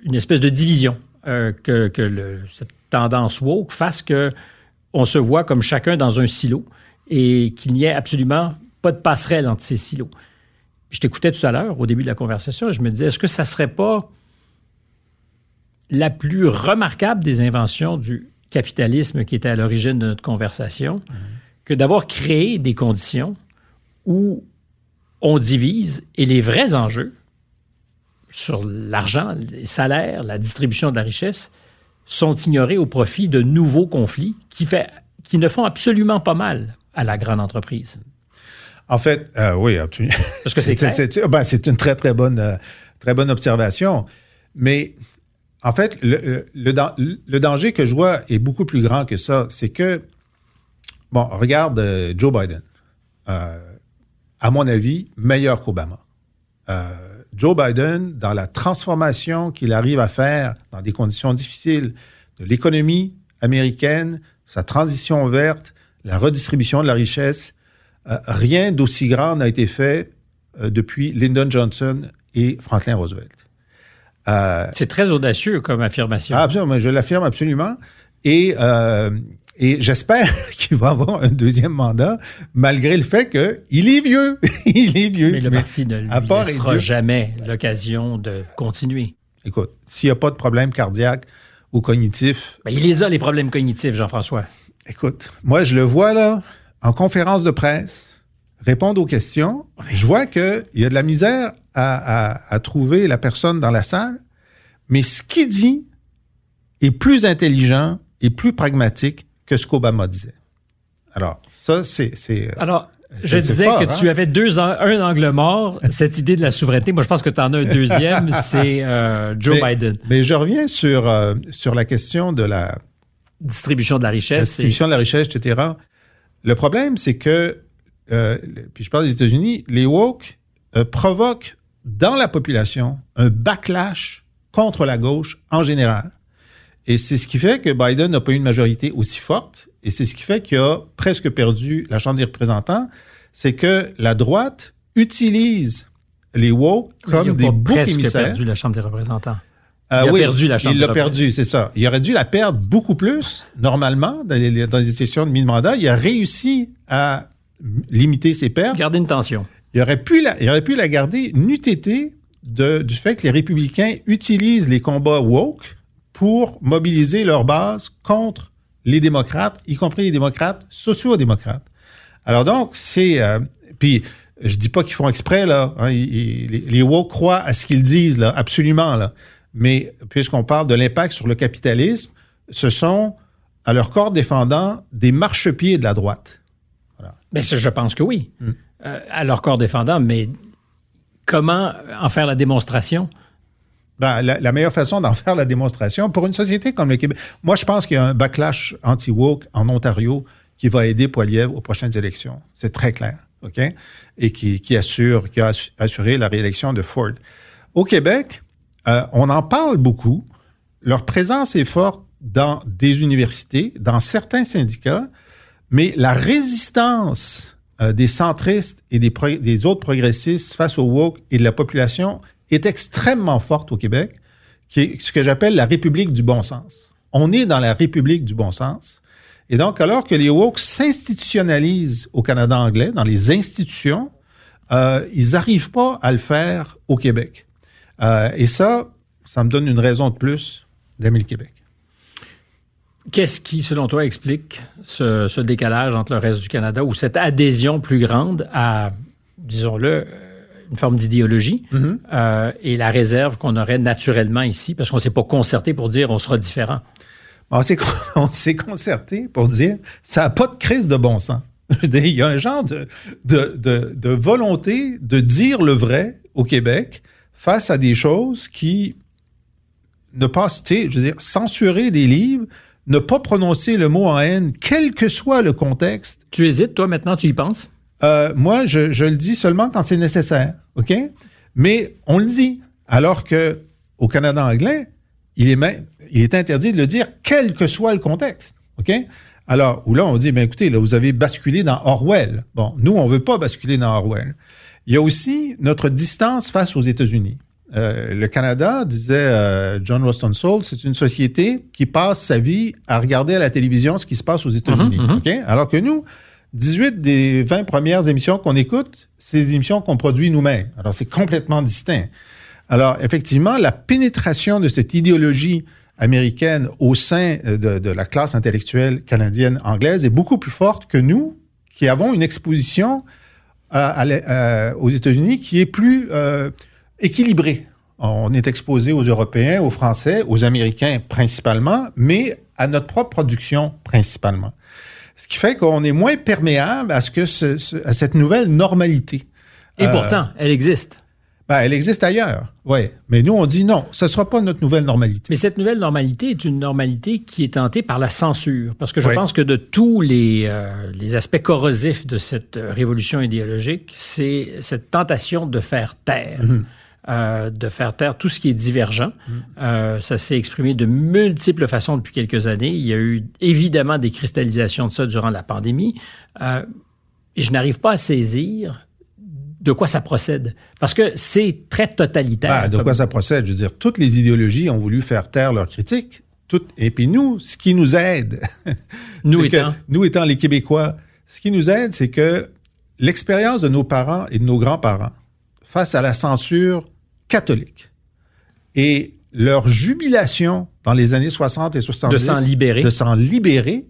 une espèce de division, euh, que, que le, cette tendance woke fasse que on se voit comme chacun dans un silo et qu'il n'y ait absolument pas de passerelle entre ces silos. je t'écoutais tout à l'heure, au début de la conversation, et je me disais, est-ce que ça serait pas la plus remarquable des inventions du capitalisme qui était à l'origine de notre conversation mmh. que d'avoir créé des conditions où on divise et les vrais enjeux sur l'argent, les salaires, la distribution de la richesse sont ignorés au profit de nouveaux conflits qui, fait, qui ne font absolument pas mal à la grande entreprise. En fait, euh, oui, absolument. Parce que [LAUGHS] c'est ben, c'est une très, très bonne, euh, très bonne observation. Mais en fait, le, le, danger que je vois est beaucoup plus grand que ça. C'est que, bon, regarde euh, Joe Biden. à mon avis, meilleur qu'Obama. Joe Biden, dans la transformation qu'il arrive à faire dans des conditions difficiles de l'économie américaine, sa transition verte, la redistribution de la richesse, euh, rien d'aussi grand n'a été fait euh, depuis Lyndon Johnson et Franklin Roosevelt. Euh, C'est très audacieux comme affirmation. Ah, absolument, je l'affirme absolument. Et et j'espère [LAUGHS] qu'il va avoir un deuxième mandat, malgré le fait qu'il est vieux. [LAUGHS] il est vieux. Mais le parti ne lui laissera jamais l'occasion de continuer. Écoute, s'il n'y a pas de problème cardiaque ou cognitif... Ben, il les a, les problèmes cognitifs, Jean-François. Écoute, moi, je le vois là, en conférence de presse, répondre aux questions. Je vois qu'il y a de la misère à, à trouver la personne dans la salle, mais ce qu'il dit est plus intelligent et plus pragmatique que ce qu'Obama disait. Alors, ça, c'est. Euh, Alors, je disais que tu hein? avais deux un angle mort, cette idée de la souveraineté. Moi, je pense que tu en as un deuxième, [LAUGHS] c'est euh, Joe Biden. Mais je reviens sur, euh, sur la question de la distribution de la richesse. distribution de la richesse, etc. Le problème, c'est que, puis je parle des États-Unis, les woke provoquent dans la population un backlash contre la gauche en général. Et c'est ce qui fait que Biden n'a pas eu une majorité aussi forte. Et c'est ce qui fait qu'il a presque perdu la Chambre des représentants. c'est que la droite utilise les woke comme des boucs émissaires. Il a perdu la Chambre des représentants. Euh, il a perdu la Chambre Il l'a perdu, c'est ça. Il aurait dû la perdre beaucoup plus, normalement, dans les, dans les sessions de mi-mandat. Il a réussi à limiter ses pertes. Garder une tension. Il aurait pu la, il aurait pu la garder nu de, du fait que les républicains utilisent les combats woke pour mobiliser leur base contre les démocrates, y compris les démocrates sociaux-démocrates. Alors donc, c'est... Euh, puis, je dis pas qu'ils font exprès, là. Hein, les, les, woke croient à ce qu'ils disent, là, absolument, là. Mais puisqu'on parle de l'impact sur le capitalisme, ce sont, à leur corps défendant, des marchepieds de la droite. Mais je pense que oui. Hmm. Euh, à leur corps défendant, mais comment en faire la démonstration? Ben, la, meilleure façon d'en [LAUGHS] faire la démonstration, pour une société comme le Québec, moi je pense qu'il y a un backlash anti-woke en Ontario qui va aider Poiliev aux prochaines élections. C'est très clair. OK? Et qui, assure, qui a assuré la réélection de Ford. Au Québec, euh, on en parle beaucoup. Leur présence est forte dans des universités, dans certains syndicats, mais la résistance euh, des centristes et des, des, autres progressistes face au woke et de la population est extrêmement forte au Québec, ce que j'appelle la République du bon sens. On est dans la République du bon sens. Et donc, alors que les woke s'institutionnalisent au Canada anglais, dans les institutions, euh, ils n'arrivent pas à le faire au Québec. Euh, et ça, ça me donne une raison de plus d'aimer le Québec. Qu'est-ce qui, selon toi, explique ce, décalage entre le reste du Canada ou cette adhésion plus grande à, disons-le, une forme d'idéologie mm-hmm. euh, et la réserve qu'on aurait naturellement ici, parce qu'on ne s'est pas concerté pour dire on sera différent? [LAUGHS] On s'est concerté pour dire ça n'a pas de crise de bon sens. [LAUGHS] il y a un genre de, de, volonté de dire le vrai au Québec face à des choses qui ne passent, tu sais, je veux dire, censurer des livres, ne pas prononcer le mot en haine, quel que soit le contexte. Tu hésites, toi, maintenant, tu y penses? Euh, moi, je, je, le dis seulement quand c'est nécessaire, OK? Mais on le dit. Alors que au Canada anglais, il est, même, il est interdit de le dire, quel que soit le contexte, OK? Alors, où là, on dit, ben écoutez, là, vous avez basculé dans Orwell. Bon, nous, on veut pas basculer dans Orwell. Il y a aussi notre distance face aux États-Unis. Euh, le Canada, disait euh, John Roston Soul, c'est une société qui passe sa vie à regarder à la télévision ce qui se passe aux États-Unis. Mm-hmm. Alors que nous, 18 des 20 premières émissions qu'on écoute, c'est des émissions qu'on produit nous-mêmes. Alors c'est complètement distinct. Alors effectivement, la pénétration de cette idéologie américaine au sein euh, de, la classe intellectuelle canadienne anglaise est beaucoup plus forte que nous, qui avons une exposition aux États-Unis qui est plus équilibré. On est exposé aux Européens, aux Français, aux Américains principalement, mais à notre propre production principalement. Ce qui fait qu'on est moins perméable à, ce que à cette nouvelle normalité. Et euh, pourtant, elle existe. Ben, elle existe ailleurs, oui. Mais nous, on dit non, ce ne sera pas notre nouvelle normalité. Mais cette nouvelle normalité est une normalité qui est tentée par la censure. Parce que je pense que de tous les, euh, les aspects corrosifs de cette révolution idéologique, c'est cette tentation de faire taire. Mhm. Euh, de faire taire tout ce qui est divergent. Mm. Euh, ça s'est exprimé de multiples façons depuis quelques années. Il y a eu évidemment des cristallisations de ça durant la pandémie. Euh, et je n'arrive pas à saisir de quoi ça procède. Parce que c'est très totalitaire. Ah, de quoi ça procède? Je veux dire, toutes les idéologies ont voulu faire taire leurs critiques. et puis nous, ce qui nous aide, [LAUGHS] nous, étant? nous étant les Québécois, ce qui nous aide, c'est que l'expérience de nos parents et de nos grands-parents face à la censure catholiques. Et leur jubilation dans les années 60 et 70 de s'en libérer. de s'en libérer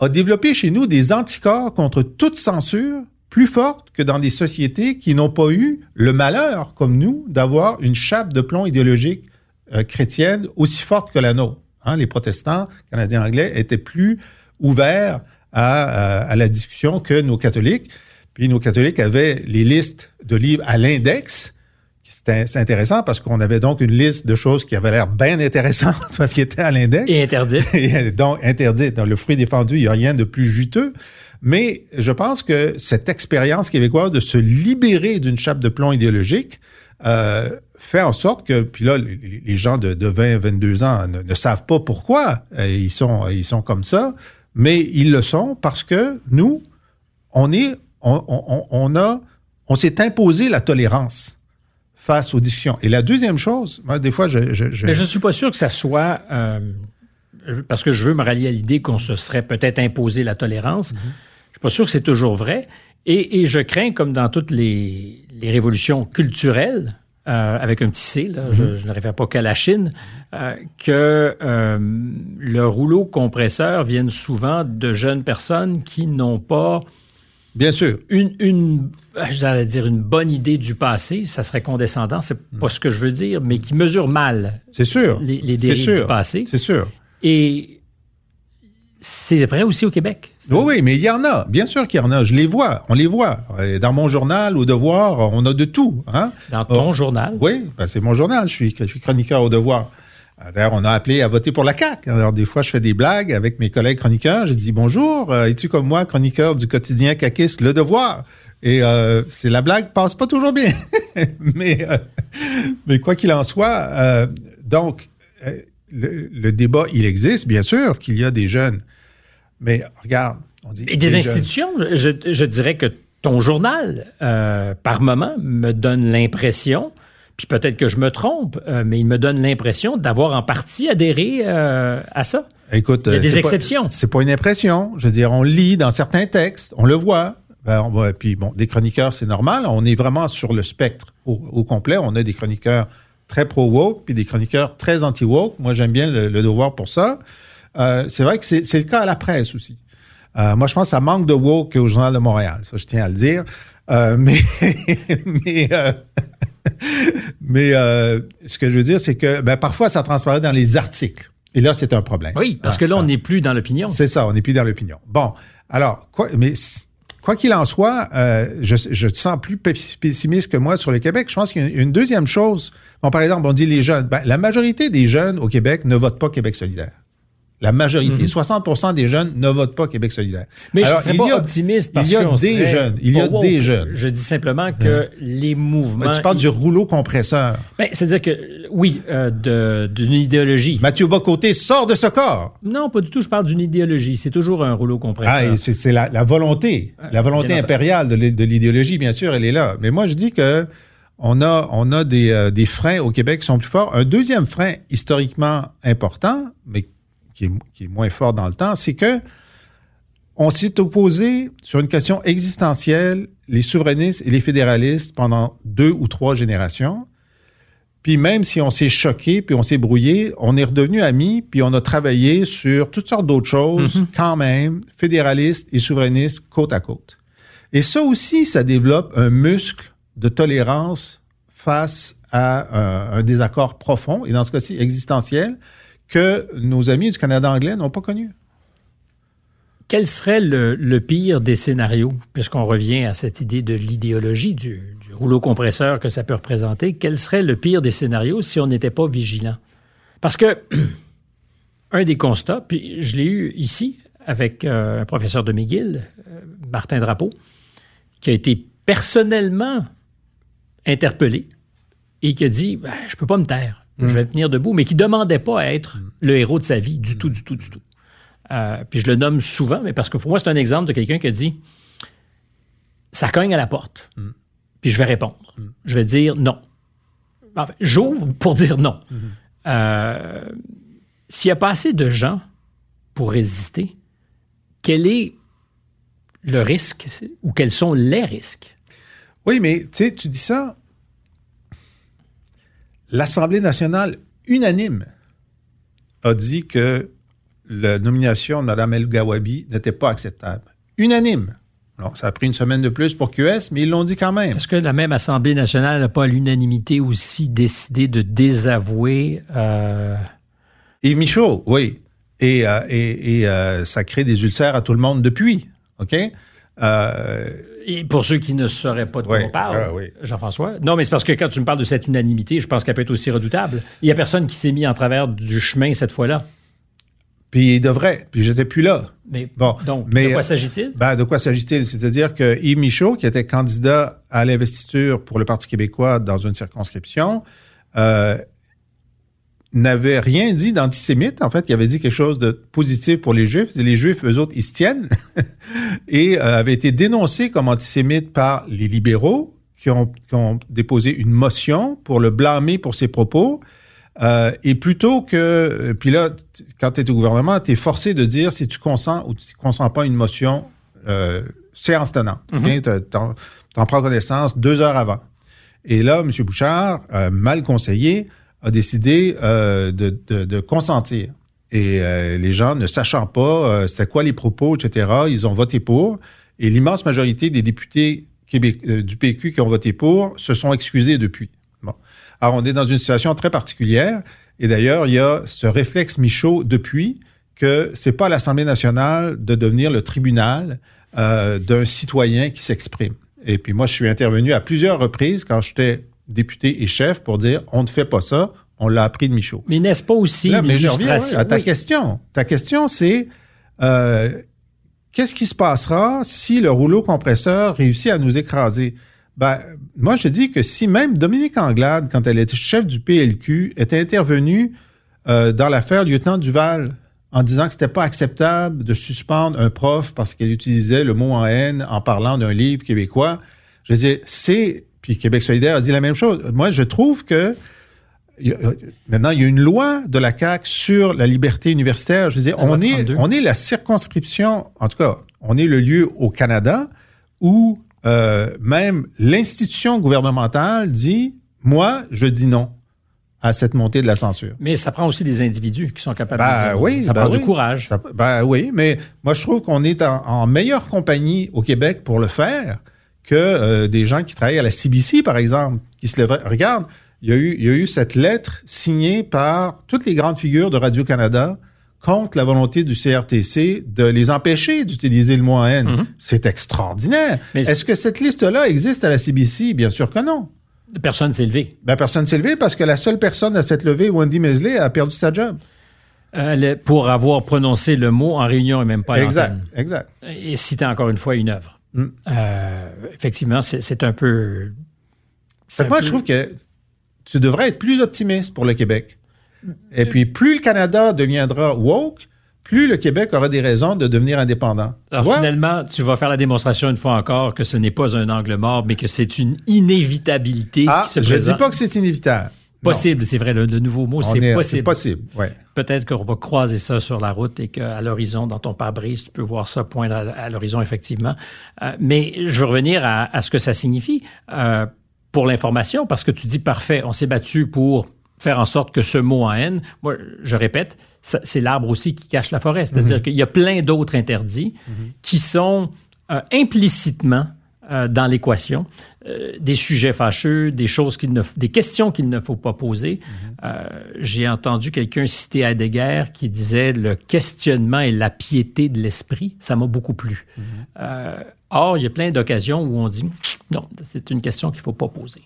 a développé chez nous des anticorps contre toute censure plus forte que dans des sociétés qui n'ont pas eu le malheur, comme nous, d'avoir une chape de plomb idéologique euh, chrétienne aussi forte que la nôtre. Hein, les protestants canadiens anglais étaient plus ouverts à, à, la discussion que nos catholiques. Puis nos catholiques avaient les listes de livres à l'index c'est intéressant parce qu'on avait donc une liste de choses qui avaient l'air bien intéressantes [LAUGHS] parce qu'ils étaient à l'index. Et interdites. [LAUGHS] donc, interdites. Dans le fruit défendu, il n'y a rien de plus juteux. Mais je pense que cette expérience québécoise de se libérer d'une chape de plomb idéologique euh, fait en sorte que, puis là, les gens de, 20, 22 ans ne, savent pas pourquoi euh, ils, sont, ils sont comme ça, mais ils le sont parce que nous, on est on, a, on s'est imposé la tolérance face aux discussions. Et la deuxième chose, moi, des fois, je... je, Mais je suis pas sûr que ça soit... Euh, parce que je veux me rallier à l'idée qu'on se serait peut-être imposé la tolérance. Mm-hmm. Je suis pas sûr que c'est toujours vrai. Et, je crains, comme dans toutes les, révolutions culturelles, euh, avec un petit C, là, je, ne réfère pas qu'à la Chine, euh, que le rouleau compresseur vienne souvent de jeunes personnes qui n'ont pas Bien sûr. Une, une j'allais dire une bonne idée du passé, ça serait condescendant, c'est pas ce que je veux dire, mais qui mesure mal. C'est sûr. Les, les dérives du passé. C'est sûr. Et c'est vrai aussi au Québec. Oui, oui, mais il y en a. Bien sûr qu'il y en a. Je les vois. On les voit. Dans mon journal, au devoir, on a de tout. Hein? Dans ton journal? Oui, ben, c'est mon journal. Je suis, je suis chroniqueur au devoir. D'ailleurs, on a appelé à voter pour la CAQ. Alors, des fois, je fais des blagues avec mes collègues chroniqueurs. Je dis bonjour, euh, es-tu comme moi, chroniqueur du quotidien caquiste Le Devoir? Et euh, c'est la blague passe pas toujours bien. [LAUGHS] mais, euh, mais quoi qu'il en soit, euh, donc, le, débat, il existe, bien sûr, qu'il y a des jeunes. Mais regarde, on dit. Et des, institutions, je, je, dirais que ton journal, par moment, me donne l'impression puis peut-être que je me trompe, euh, mais il me donne l'impression d'avoir en partie adhéré euh, à ça. Écoute, il y a des exceptions. C'est pas une impression. Je veux dire, on lit dans certains textes, on le voit. Ben, on puis bon, des chroniqueurs, c'est normal. On est vraiment sur le spectre au, complet. On a des chroniqueurs très pro-woke, puis des chroniqueurs très anti-woke. Moi, j'aime bien le, devoir pour ça. Euh, c'est vrai que c'est le cas à la presse aussi. moi, je pense que ça manque de woke au Journal de Montréal. Ça, je tiens à le dire. [LAUGHS] mais mais [LAUGHS] Mais euh, ce que je veux dire, c'est que ben, parfois, ça transparaît dans les articles. Et là, c'est un problème. Oui, parce que là, on n'est plus dans l'opinion. C'est ça, on n'est plus dans l'opinion. Bon, alors, quoi, mais quoi qu'il en soit, euh, je, je te sens plus pessimiste que moi sur le Québec. Je pense qu'il y a une deuxième chose. Bon, par exemple, on dit les jeunes. Ben, la majorité des jeunes au Québec ne votent pas Québec solidaire. La majorité, 60 mhm. des jeunes ne votent pas Québec solidaire. Mais je ne suis pas optimiste parce Il y a des jeunes. Il y a des jeunes. Je dis simplement que les mouvements... tu parles du rouleau compresseur. Ben, C'est-à-dire que, oui, euh, d'une idéologie. Mathieu Bocoté sort de ce corps. Non, pas du tout. Je parle d'une idéologie. C'est toujours un rouleau compresseur. Ah, c'est la, volonté. La volonté impériale de l'idéologie, bien sûr, elle est là. Mais moi, je dis que on a, on a des, euh, des freins au Québec qui sont plus forts. Un deuxième frein historiquement important, mais qui est, moins fort dans le temps, c'est que on s'est opposé sur une question existentielle, les souverainistes et les fédéralistes pendant deux ou trois générations. Puis même si on s'est choqué, puis on s'est brouillé, on est redevenu amis, puis on a travaillé sur toutes sortes d'autres choses, mm-hmm. quand même, fédéralistes et souverainistes côte à côte. Et ça aussi, ça développe un muscle de tolérance face à un désaccord profond, et dans ce cas-ci existentiel, que nos amis du Canada anglais n'ont pas connu. Quel serait le, pire des scénarios, puisqu'on revient à cette idée de l'idéologie du, rouleau compresseur que ça peut représenter, quel serait le pire des scénarios si on n'était pas vigilant? Parce que [CLEARS THROAT] un des constats, puis je l'ai eu ici avec euh, un professeur de McGill, euh, Martin Drapeau, qui a été personnellement interpellé et qui a dit ben, Je ne peux pas me taire je vais tenir debout, mais qui ne demandait pas à être le héros de sa vie, du tout, du tout, du tout. Euh, puis je le nomme souvent, mais parce que pour moi, c'est un exemple de quelqu'un qui a dit ça cogne à la porte, puis je vais répondre. Je vais dire non. Enfin, J'ouvre pour dire non. Euh, s'il n'y a pas assez de gens pour résister, quel est le risque ou quels sont les risques? Oui, mais tu sais, tu dis ça, l'Assemblée nationale unanime a dit que la nomination de Mme El Gawabi n'était pas acceptable. Unanime. Alors, ça a pris une semaine de plus pour QS, mais ils l'ont dit quand même. Est-ce que la même Assemblée nationale n'a pas à l'unanimité aussi décidé de désavouer... Euh... Yves Michaud, oui. Et, euh, et, euh, ça crée des ulcères à tout le monde depuis. OK? Euh, et pour ceux qui ne sauraient pas de quoi on parle, ah Jean-François. Non, mais c'est parce que quand tu me parles de cette unanimité, je pense qu'elle peut être aussi redoutable. Il n'y a personne qui s'est mis en travers du chemin cette fois-là. Puis il devrait. Puis j'étais plus là. Mais, bon, donc, de quoi s'agit-il? Ben, de quoi s'agit-il? C'est-à-dire que Yves Michaud, qui était candidat à l'investiture pour le Parti québécois dans une circonscription, euh, n'avait rien dit d'antisémite. En fait, il avait dit quelque chose de positif pour les Juifs. Et les Juifs, eux autres, ils se tiennent. [LAUGHS] et euh, avait été dénoncé comme antisémite par les libéraux qui ont, qui ont déposé une motion pour le blâmer pour ses propos. Euh, et plutôt que... Puis là, quand tu es au gouvernement, tu es forcé de dire si tu consens ou tu ne consens pas une motion euh, séance tenante. Mm Tu en prends connaissance deux heures avant. Et là, M. Bouchard, euh, mal conseillé, a décidé euh, de, de, de, consentir. Et euh, les gens, ne sachant pas euh, c'était quoi les propos, etc., ils ont voté pour. Et l'immense majorité des députés Québec, euh, du PQ qui ont voté pour se sont excusés depuis. Bon. Alors, on est dans une situation très particulière. Et d'ailleurs, il y a ce réflexe Michaud depuis que c'est pas l'Assemblée nationale de devenir le tribunal euh, d'un citoyen qui s'exprime. Et puis moi, je suis intervenu à plusieurs reprises quand j'étais député et chef pour dire on ne fait pas ça. On l'a appris de Michaud. Mais n'est-ce pas aussi Là, mais je reviens à ta oui. question. Ta question, c'est euh, qu'est-ce qui se passera si le rouleau compresseur réussit à nous écraser? Ben, moi, je dis que si même Dominique Anglade, quand elle était chef du PLQ, était intervenue euh, dans l'affaire lieutenant Duval en disant que c'était pas acceptable de suspendre un prof parce qu'elle utilisait le mot en haine en parlant d'un livre québécois, je dis c'est puis Québec solidaire a dit la même chose. Moi, je trouve que maintenant, il y a une loi de la CAQ sur la liberté universitaire. Je veux dire, on est, on est la circonscription, en tout cas, on est le lieu au Canada où euh, même l'institution gouvernementale dit, moi, je dis non à cette montée de la censure. Mais ça prend aussi des individus qui sont capables ben, de dire oui, Ça ben prend oui. du courage. Ça, ben oui, mais moi, je trouve qu'on est en, en, meilleure compagnie au Québec pour le faire que euh, des gens qui travaillent à la CBC, par exemple, qui se lèveraient. Regarde, il y, a eu, il y a eu cette lettre signée par toutes les grandes figures de Radio-Canada contre la volonté du CRTC de les empêcher d'utiliser le mot en haine. Mm -hmm. C'est extraordinaire. Est-ce que cette liste-là existe à la CBC? Bien sûr que non. Personne s'est levé. Ben, personne s'est levé parce que la seule personne à s'être levée, Wendy Mesley, a perdu sa job. Euh, pour avoir prononcé le mot en réunion et même pas à Exact, exact. Et citer encore une fois une œuvre. Mm. Euh, effectivement, c'est un peu... Fait un moi, peu... je trouve que tu devrais être plus optimiste pour le Québec. Et puis, plus le Canada deviendra woke, plus le Québec aura des raisons de devenir indépendant. Alors, ouais. finalement, tu vas faire la démonstration une fois encore que ce n'est pas un angle mort, mais que c'est une inévitabilité ah, qui se je présente. Je dis pas que c'est inévitable. Possible, c'est vrai, le, le, nouveau mot, c'est possible. possible, ouais. Peut-être qu'on va croiser ça sur la route et qu'à l'horizon, dans ton pare-brise, tu peux voir ça poindre à, à l'horizon, effectivement. Euh, mais je veux revenir à, à, ce que ça signifie euh, pour l'information, parce que tu dis parfait, on s'est battu pour faire en sorte que ce mot en haine, moi, je répète, c'est l'arbre aussi qui cache la forêt. C'est-à-dire mm -hmm. qu'il y a plein d'autres interdits mm -hmm. qui sont euh, implicitement euh, dans l'équation euh, des sujets fâcheux, des choses qu'il ne, des questions qu'il ne faut pas poser. Mm -hmm. J'ai entendu quelqu'un citer Heidegger qui disait le questionnement et la piété de l'esprit. Ça m'a beaucoup plu. or, il y a plein d'occasions où on dit non, c'est une question qu'il ne faut pas poser.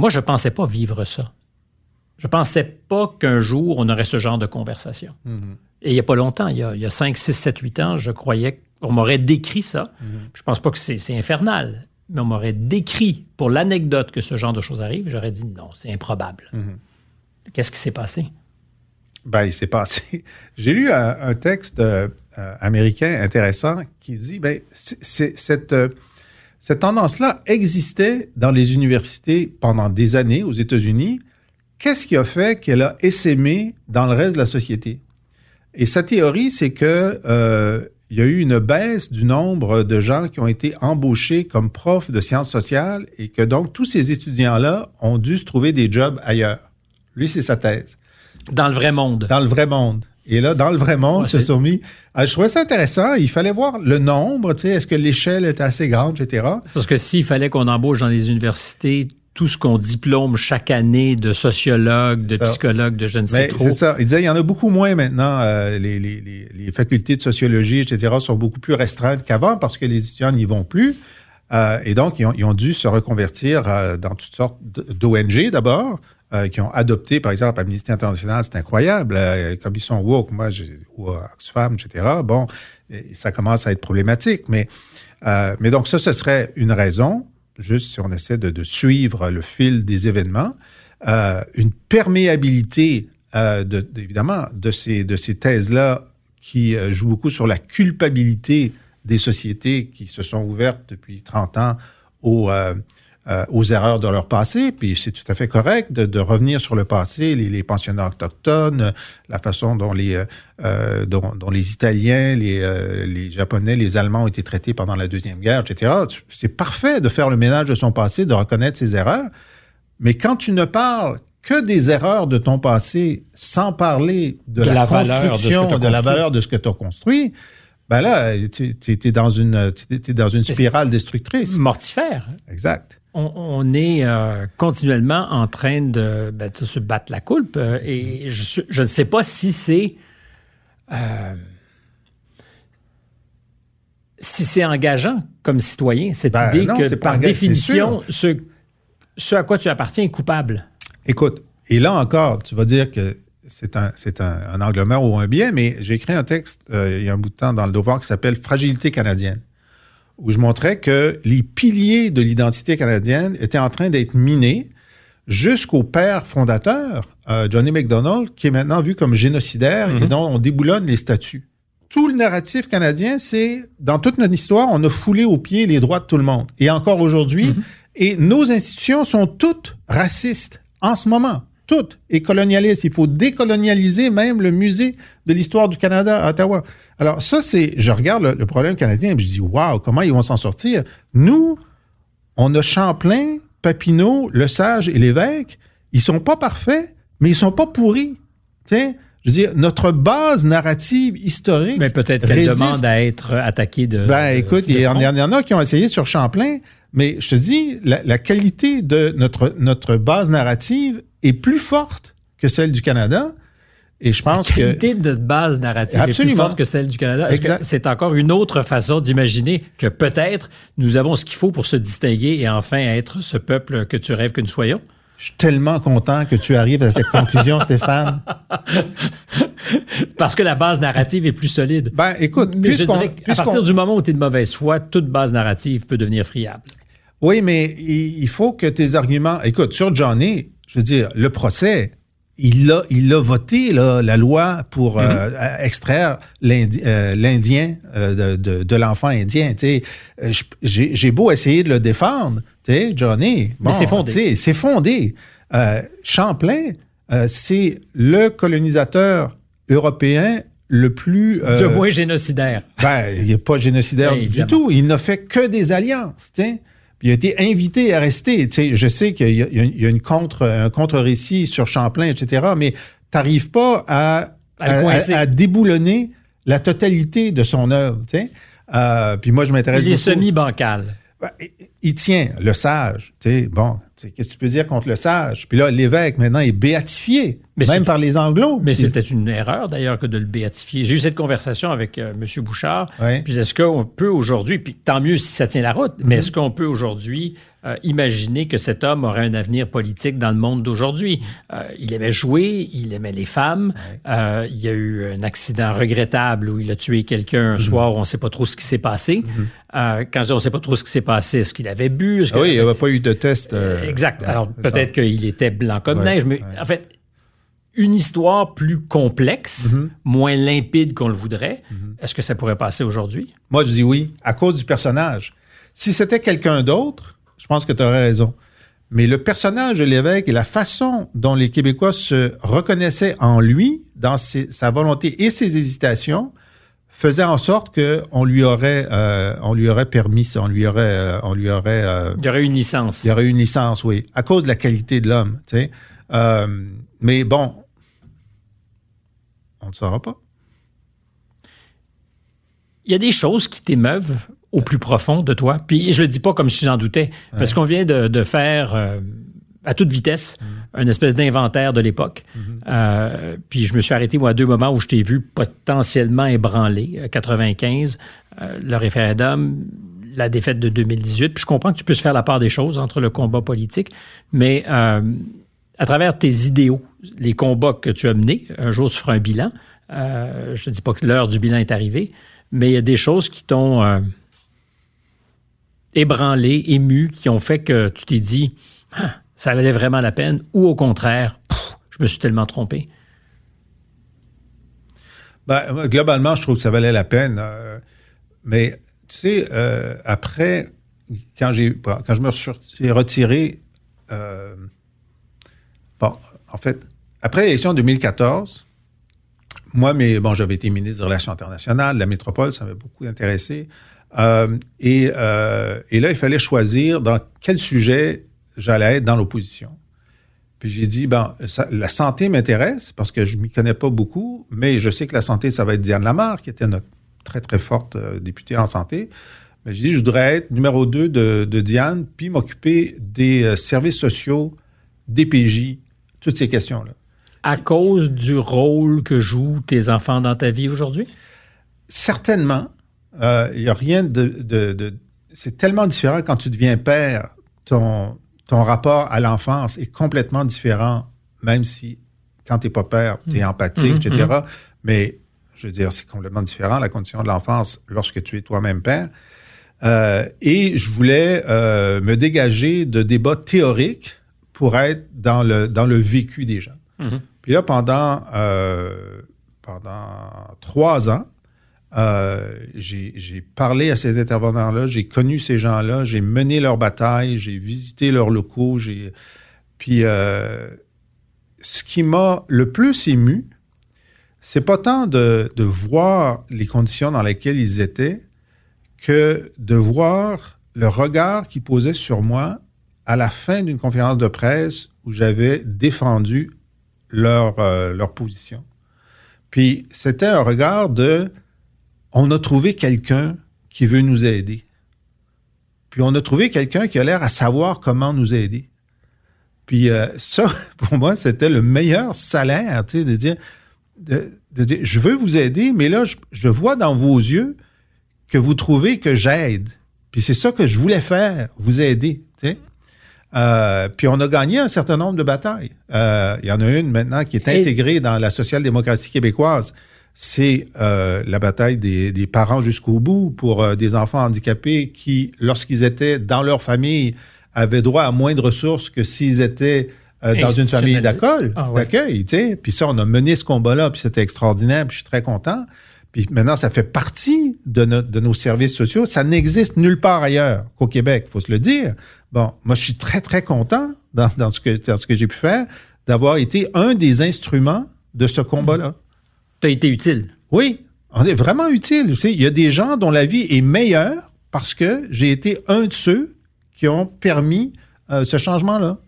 moi, je ne pensais pas vivre ça. Je ne pensais pas qu'un jour, on aurait ce genre de conversation. Mm -hmm. Et il n'y a pas longtemps, il y a, il y a 5, 6, 7, 8 ans, je croyais qu'on m'aurait décrit ça. Mm -hmm. Je ne pense pas que c'est infernal, mais on m'aurait décrit pour l'anecdote que ce genre de choses arrive. J'aurais dit non, c'est improbable. -hmm. Qu'est-ce qui s'est passé? Ben, il s'est passé. [LAUGHS] J'ai lu un, un texte euh, américain intéressant qui dit ben, cette. Euh, cette tendance-là existait dans les universités pendant des années aux États-Unis, qu'est-ce qui a fait qu'elle a essaimé dans le reste de la société? Et sa théorie, c'est que euh, il y a eu une baisse du nombre de gens qui ont été embauchés comme profs de sciences sociales et que donc tous ces étudiants-là ont dû se trouver des jobs ailleurs. Lui, c'est sa thèse. Dans le vrai monde. Dans le vrai monde. Et là, dans le vrai monde, ouais, se sont mis. Ah, je trouvais ça intéressant. Il fallait voir le nombre, tu sais, est-ce que l'échelle est assez grande, etc. Parce que s'il fallait qu'on embauche dans les universités tout ce qu'on diplôme chaque année de sociologues, de psychologues, de je ne sais trop. C'est ça. Il disait, il y en a beaucoup moins maintenant. Euh, les, les, les, facultés de sociologie, etc., sont beaucoup plus restreintes qu'avant parce que les étudiants n'y vont plus. Euh, et donc, ils ont, ils ont, dû se reconvertir euh, dans toutes sortes d'ONG d'abord, euh, qui ont adopté, par exemple, Amnesty International, c'est incroyable. Euh, comme ils sont woke, moi, ou Oxfam, etc., bon, ça commence à être problématique. Mais, euh, mais donc, ça, ce serait une raison juste si on essaie de, suivre le fil des événements, euh, une perméabilité euh, de, évidemment, de ces, de ces thèses-là qui euh, jouent beaucoup sur la culpabilité des sociétés qui se sont ouvertes depuis 30 ans aux, euh, euh, aux erreurs de leur passé, puis c'est tout à fait correct de, de revenir sur le passé, les, les, pensionnats autochtones, la façon dont les, euh, dont, dont, les Italiens, les, euh, les Japonais, les Allemands ont été traités pendant la Deuxième Guerre, etc. C'est parfait de faire le ménage de son passé, de reconnaître ses erreurs, mais quand tu ne parles que des erreurs de ton passé sans parler de, de la, la, construction, de, de la valeur de ce que tu as construit, ben là, tu es, es dans une spirale destructrice. Mortifère. Exact. On, on est euh, continuellement en train de, ben, de, se battre la coulpe euh, et je, je, ne sais pas si c'est. Euh, si c'est engageant comme citoyen, cette ben idée non, que par définition, ce, ce à quoi tu appartiens est coupable. Écoute, et là encore, tu vas dire que c'est un, c'est un, un, angle mort ou un biais, mais j'ai écrit un texte euh, il y a un bout de temps dans le Devoir qui s'appelle Fragilité canadienne, où je montrais que les piliers de l'identité canadienne étaient en train d'être minés jusqu'au père fondateur, euh, Johnny MacDonald, qui est maintenant vu comme génocidaire et dont on déboulonne les statuts. Tout le narratif canadien, c'est dans toute notre histoire, on a foulé aux pieds les droits de tout le monde. Et encore aujourd'hui, mm-hmm. et nos institutions sont toutes racistes en ce moment toutes et colonialistes. Il faut décolonialiser même le musée de l'histoire du Canada à Ottawa. Alors ça, c'est, je regarde le, le, problème canadien et je dis, waouh, comment ils vont s'en sortir? Nous, on a Champlain, Papineau, Le Sage et l'Évêque. Ils sont pas parfaits, mais ils sont pas pourris. Tiens, je veux dire, notre base narrative historique. Mais peut-être qu'elle demande à être attaquée de. Ben, écoute, il y, en a qui ont essayé sur Champlain, mais je te dis, la, la qualité de notre, notre base narrative est plus forte que celle du Canada. Et je pense que. La qualité de base narrative Absolument. est plus forte que celle du Canada. C'est encore une autre façon d'imaginer que peut-être nous avons ce qu'il faut pour se distinguer et enfin être ce peuple que tu rêves que nous soyons? Je suis tellement content que tu arrives à cette conclusion, [LAUGHS] Stéphane. Parce que la base narrative est plus solide. Ben, écoute, à partir du moment où tu es de mauvaise foi, toute base narrative peut devenir friable. Oui, mais il faut que tes arguments. Écoute, sur Johnny, je veux dire, le procès, il a, il a voté là, la loi pour mm -hmm. euh, extraire l'Indien euh, de, de, de l'enfant indien. J'ai beau essayer de le défendre, Johnny. Bon, Mais c'est fondé. C'est fondé. Euh, Champlain, euh, c'est le colonisateur européen le plus... de moins génocidaire. Ben, il n'est pas génocidaire ben, du tout. Il n'a fait que des alliances. T'sais. Il a été invité à rester. Tu sais, je sais qu'il y, y, a une contre, un contre-récit sur Champlain, etc., mais tu n'arrives pas à, à, à, à, déboulonner la totalité de son œuvre. Tu sais. Euh, puis moi, je m'intéresse Il est semi-bancal. Ben, il tient le sage. Tu sais, bon, qu'est-ce que tu peux dire contre le sage? Puis là, l'évêque, maintenant, est béatifié, mais même par les Anglos. Mais c'était une erreur, d'ailleurs, que de le béatifier. J'ai eu cette conversation avec euh, M. Bouchard. Oui. Puis est-ce qu'on peut aujourd'hui, puis tant mieux si ça tient la route, mais mm -hmm. est-ce qu'on peut aujourd'hui euh, imaginer que cet homme aurait un avenir politique dans le monde d'aujourd'hui? Euh, il aimait jouer, il aimait les femmes. Oui. il y a eu un accident regrettable où il a tué quelqu'un un mm -hmm. soir, on ne sait pas trop ce qui s'est passé. Mm -hmm. quand je dis on ne sait pas trop ce qui s'est passé, est-ce qu'il avait bu? Ah oui, il n'y avait pas eu de test. exact. Alors peut-être qu'il était blanc comme neige, mais en fait, une histoire plus complexe, mm -hmm. moins limpide qu'on le voudrait, est-ce que ça pourrait passer aujourd'hui? Moi, je dis oui, à cause du personnage. Si c'était quelqu'un d'autre, je pense que tu aurais raison. Mais le personnage de l'évêque et la façon dont les Québécois se reconnaissaient en lui, dans ses, sa volonté et ses hésitations, faisait en sorte que on lui aurait euh, on lui aurait permis ça, on lui aurait euh, on lui aurait euh, il y aurait une licence. Il y aurait une licence, oui, à cause de la qualité de l'homme, tu sais. Euh, mais bon, on ne saura pas. Il y a des choses qui t'émeuvent au plus profond de toi. Puis je le dis pas comme si j'en doutais, ouais. parce qu'on vient de, de faire euh, à toute vitesse mmh. une espèce d'inventaire de l'époque. Mmh. Euh, puis je me suis arrêté moi à deux moments où je t'ai vu potentiellement ébranlé. 95, euh, le référendum, la défaite de 2018. Puis je comprends que tu puisses faire la part des choses entre le combat politique, mais à travers tes idéaux, les combats que tu as menés, un jour tu feras un bilan. Je ne dis pas que l'heure du bilan est arrivée, mais il y a des choses qui t'ont euh, ébranlé, ému, qui ont fait que tu t'es dit, ah, ça valait vraiment la peine, ou au contraire, je me suis tellement trompé. Ben, globalement, je trouve que ça valait la peine. Euh, mais, tu sais, euh, après, quand, quand je me suis retiré, euh, bon, en fait, après l'élection de 2014, moi, mais, bon, j'avais été ministre des Relations internationales, la métropole, ça m'a beaucoup intéressé. Et, et là, il fallait choisir dans quel sujet j'allais être dans l'opposition. Puis j'ai dit, ben, la santé m'intéresse parce que je ne m'y connais pas beaucoup, mais je sais que la santé, ça va être Diane Lamarre, qui était notre très, très forte euh, députée en santé. Mais j'ai dit, je voudrais être numéro 2 de, Diane, puis m'occuper des euh, services sociaux, des PJ, toutes ces questions-là. À cause du rôle que jouent tes enfants dans ta vie aujourd'hui? Certainement. Euh, il n'y a rien de, de c'est tellement différent quand tu deviens père. Ton, ton rapport à l'enfance est complètement différent, même si quand tu n'es pas père, tu es mm. empathique, mm-hmm, etc. Mm-hmm. Mais je veux dire, c'est complètement différent la condition de l'enfance lorsque tu es toi-même père. Euh, et je voulais euh, me dégager de débats théoriques pour être dans le, dans le vécu des gens. Mm-hmm. Puis là, pendant, euh, pendant trois ans, euh, j'ai parlé à ces intervenants-là, j'ai connu ces gens-là, j'ai mené leur bataille, j'ai visité leurs locaux, puis euh, ce qui m'a le plus ému, c'est pas tant de, de, voir les conditions dans lesquelles ils étaient que de voir le regard qu'ils posaient sur moi à la fin d'une conférence de presse où j'avais défendu leur, euh, leur position. Puis c'était un regard de on a trouvé quelqu'un qui veut nous aider. Puis on a trouvé quelqu'un qui a l'air à savoir comment nous aider. Puis euh, ça, [LAUGHS] pour moi, c'était le meilleur salaire, tu sais, de dire, de, dire, je veux vous aider, mais là, je, vois dans vos yeux que vous trouvez que j'aide. Puis c'est ça que je voulais faire, vous aider, tu sais. Euh, puis on a gagné un certain nombre de batailles. Euh, il y en a une maintenant qui est intégrée dans la social-démocratie québécoise c'est euh, la bataille des, parents jusqu'au bout pour euh, des enfants handicapés qui, lorsqu'ils étaient dans leur famille, avaient droit à moins de ressources que s'ils étaient euh, dans une famille d'accueil. Ah, Puis ça, on a mené ce combat-là, puis c'était extraordinaire, puis je suis très content. Puis maintenant, ça fait partie de, de nos services sociaux. Ça n'existe nulle part ailleurs qu'au Québec, il faut se le dire. Bon, moi, je suis très, très content dans, dans ce que, dans ce que j'ai pu faire d'avoir été un des instruments de ce combat-là. As été utile. Oui, on est vraiment utile. il y a des gens dont la vie est meilleure parce que j'ai été un de ceux qui ont permis euh, ce changement-là.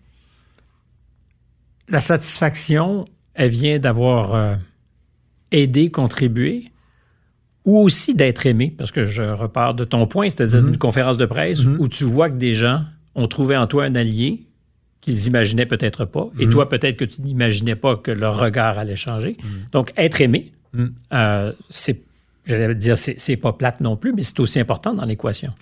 La satisfaction, elle vient d'avoir euh, aidé, contribué, ou aussi d'être aimé, parce que je repars de ton point, c'est-à-dire d'une mm-hmm. conférence de presse mm-hmm. où tu vois que des gens ont trouvé en toi un allié qu'ils imaginaient peut-être pas. Et mm. toi, peut-être que tu n'imaginais pas que leur regard allait changer. Mm. Donc, être aimé, mm. euh, c'est, j'allais dire, c'est, pas plate non plus, mais c'est aussi important dans l'équation.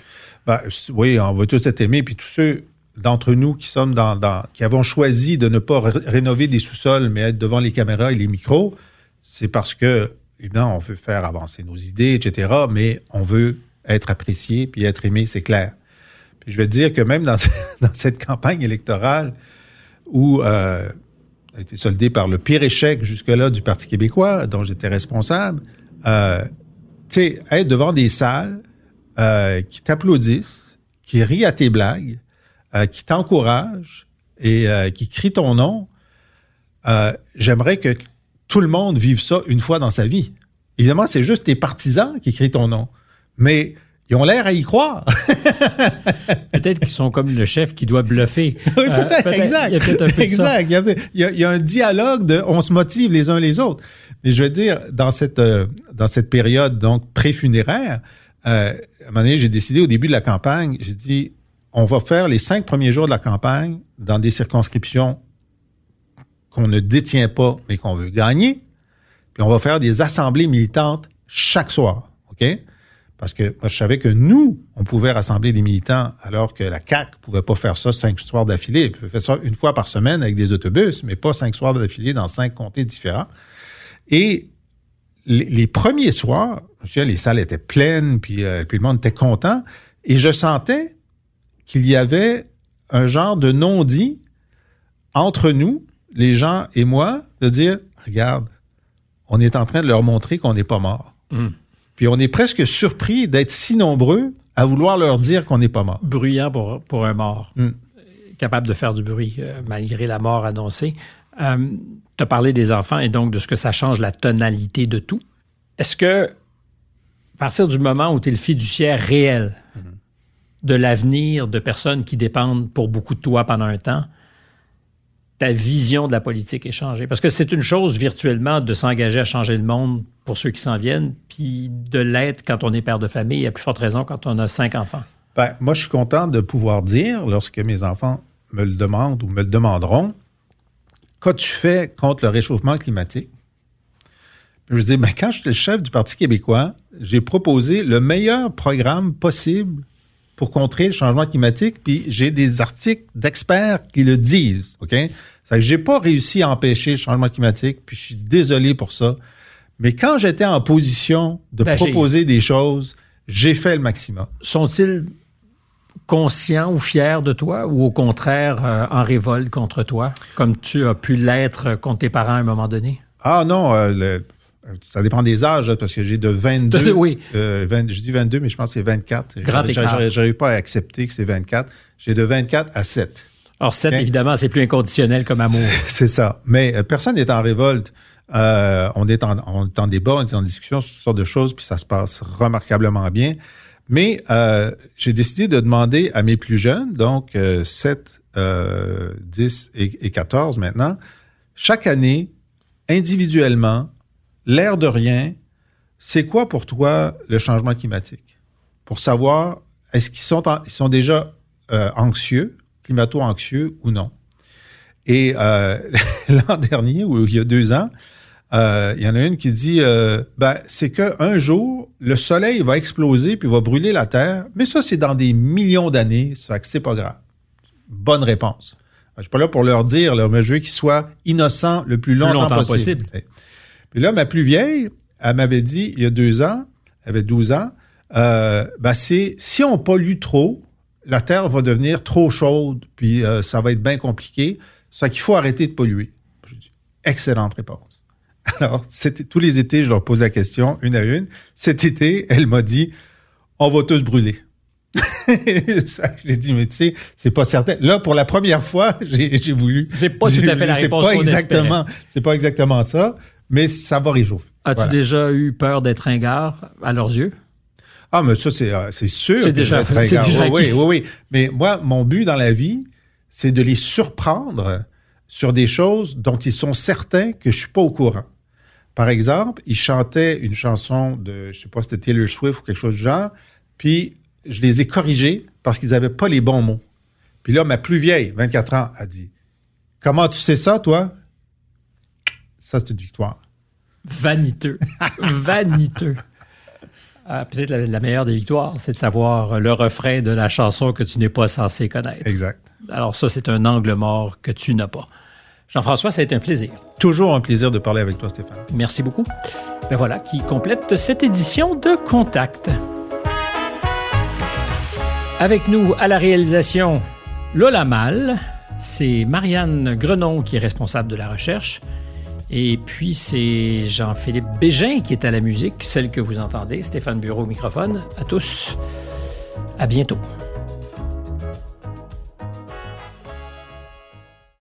Ben, oui, on va tous être aimés. Puis tous ceux d'entre nous qui sommes dans, qui avons choisi de ne pas rénover des sous-sols, mais être devant les caméras et les micros, c'est parce que, évidemment, on veut faire avancer nos idées, etc., mais on veut être apprécié puis être aimé, c'est clair je vais te dire que même [LAUGHS] dans, cette campagne électorale où euh, a été soldée par le pire échec jusque-là du Parti québécois, dont j'étais responsable, euh, tu sais, être devant des salles euh, qui t'applaudissent, qui rient à tes blagues, euh, qui t'encouragent et qui crient ton nom, j'aimerais que tout le monde vive ça une fois dans sa vie. Évidemment, c'est juste tes partisans qui crient ton nom. Mais ils ont l'air à y croire. [LAUGHS] peut-être qu'ils sont comme le chef qui doit bluffer. [LAUGHS] Oui, euh, peut-être, exact. Il y a un exact. Il, y a, un dialogue de on se motive les uns les autres. Mais je veux dire, dans cette, euh, dans cette période donc pré-funéraire, euh, à un moment donné, j'ai décidé au début de la campagne, j'ai dit on va faire les cinq premiers jours de la campagne dans des circonscriptions qu'on ne détient pas, mais qu'on veut gagner. Puis on va faire des assemblées militantes chaque soir. OK? Parce que moi, je savais que nous, on pouvait rassembler des militants alors que la CAC ne pouvait pas faire ça cinq soirs d'affilée. Elle pouvait faire ça une fois par semaine avec des autobus, mais pas cinq soirs d'affilée dans cinq comtés différents. Et les, premiers soirs, les salles étaient pleines, puis, euh, puis le monde était content. Et je sentais qu'il y avait un genre de non-dit entre nous, les gens et moi, de dire, regarde, on est en train de leur montrer qu'on n'est pas mort. Hmm. Puis on est presque surpris d'être si nombreux à vouloir leur dire qu'on n'est pas mort. Bruyant pour, pour un mort. Hmm. Capable de faire du bruit euh, malgré la mort annoncée. Euh, tu as parlé des enfants et donc de ce que ça change la tonalité de tout. Est-ce que, à partir du moment où tu es le fiduciaire réel de l'avenir de personnes qui dépendent pour beaucoup de toi pendant un temps, ta vision de la politique est changée? Parce que c'est une chose virtuellement de s'engager à changer le monde pour ceux qui s'en viennent, puis de l'être quand on est père de famille, à plus forte raison quand on a cinq enfants. Ben, moi, je suis content de pouvoir dire, lorsque mes enfants me le demandent ou me le demanderont, qu'as-tu fait contre le réchauffement climatique? Je dis, ben, quand j'étais le chef du Parti québécois, j'ai proposé le meilleur programme possible pour contrer le changement climatique, puis j'ai des articles d'experts qui le disent, OK? C'est que j'ai pas réussi à empêcher le changement climatique, puis je suis désolé pour ça. Mais quand j'étais en position de proposer des choses, j'ai fait le maximum. Sont-ils conscients ou fiers de toi, ou au contraire euh, en révolte contre toi, comme tu as pu l'être contre tes parents à un moment donné? Ah non, euh, le, ça dépend des âges, parce que j'ai de 22. [LAUGHS] oui. Euh, je dis 22, mais je pense que c'est 24. Grand. J'arrive pas à accepter que c'est 24. J'ai de 24 à 7. Alors, 7, évidemment, c'est plus inconditionnel comme amour. [LAUGHS] c'est ça. Mais euh, personne n'est en révolte. Euh, on, est en, on est en débat, on est en discussion sur toutes de choses, puis ça se passe remarquablement bien. Mais euh, j'ai décidé de demander à mes plus jeunes, donc 7, 10 et, et 14 maintenant, chaque année, individuellement, l'air de rien, c'est quoi pour toi le changement climatique? Pour savoir, est-ce qu'ils sont, sont déjà euh, anxieux, climato-anxieux ou non? Et euh, [LAUGHS] l'an dernier, ou il y a deux ans, euh, il y en a une qui dit, ben, c'est qu'un jour, le soleil va exploser puis va brûler la Terre, mais ça, c'est dans des millions d'années, ça c'est pas grave. Bonne réponse. Je suis pas là pour leur dire, là, mais je veux qu'ils soient innocents le plus longtemps, possible. Puis là, ma plus vieille, elle m'avait dit, il y a deux ans, elle avait 12 ans, euh, ben c'est si on pollue trop, la Terre va devenir trop chaude, puis euh, ça va être bien compliqué. Ça qu'il faut arrêter de polluer. Je dis, excellente réponse. [LAUGHS] Alors, c'était tous les étés, je leur pose la question une à une. Cet été, elle m'a dit, on va tous brûler. j'ai dit, mais tu sais, c'est pas certain. Là, pour la première fois, [LAUGHS] j'ai voulu. C'est pas tout à fait la réponse. Pas exactement, c'est pas exactement ça mais ça va réchauffer. As-tu déjà eu peur d'être ringard à leurs yeux? Ah, mais ça, c'est, euh, sûr. C'est déjà, déjà oui, oui, oui, Mais moi, mon but dans la vie, c'est de les surprendre sur des choses dont ils sont certains que je suis pas au courant. Par exemple, ils chantaient une chanson de, je sais pas, c'était Taylor Swift ou quelque chose du genre, puis je les ai corrigés parce qu'ils n'avaient pas les bons mots. Puis là, ma plus vieille, 24 ans, a dit Comment tu sais ça, toi ça, c'est une victoire. Vaniteux. [LAUGHS] Vaniteux. Ah, peut-être la, meilleure des victoires, c'est de savoir le refrain de la chanson que tu n'es pas censé connaître. Exact. Alors ça, c'est un angle mort que tu n'as pas. Jean-François, ça a été un plaisir. Toujours un plaisir de parler avec toi, Stéphane. Merci beaucoup. Ben voilà qui complète cette édition de Contact. Avec nous à la réalisation, Lola Mal, c'est Marianne Grenon qui est responsable de la recherche. Et puis, c'est Jean-Philippe Bégin qui est à la musique, celle que vous entendez. Stéphane Bureau au microphone. À tous, à bientôt.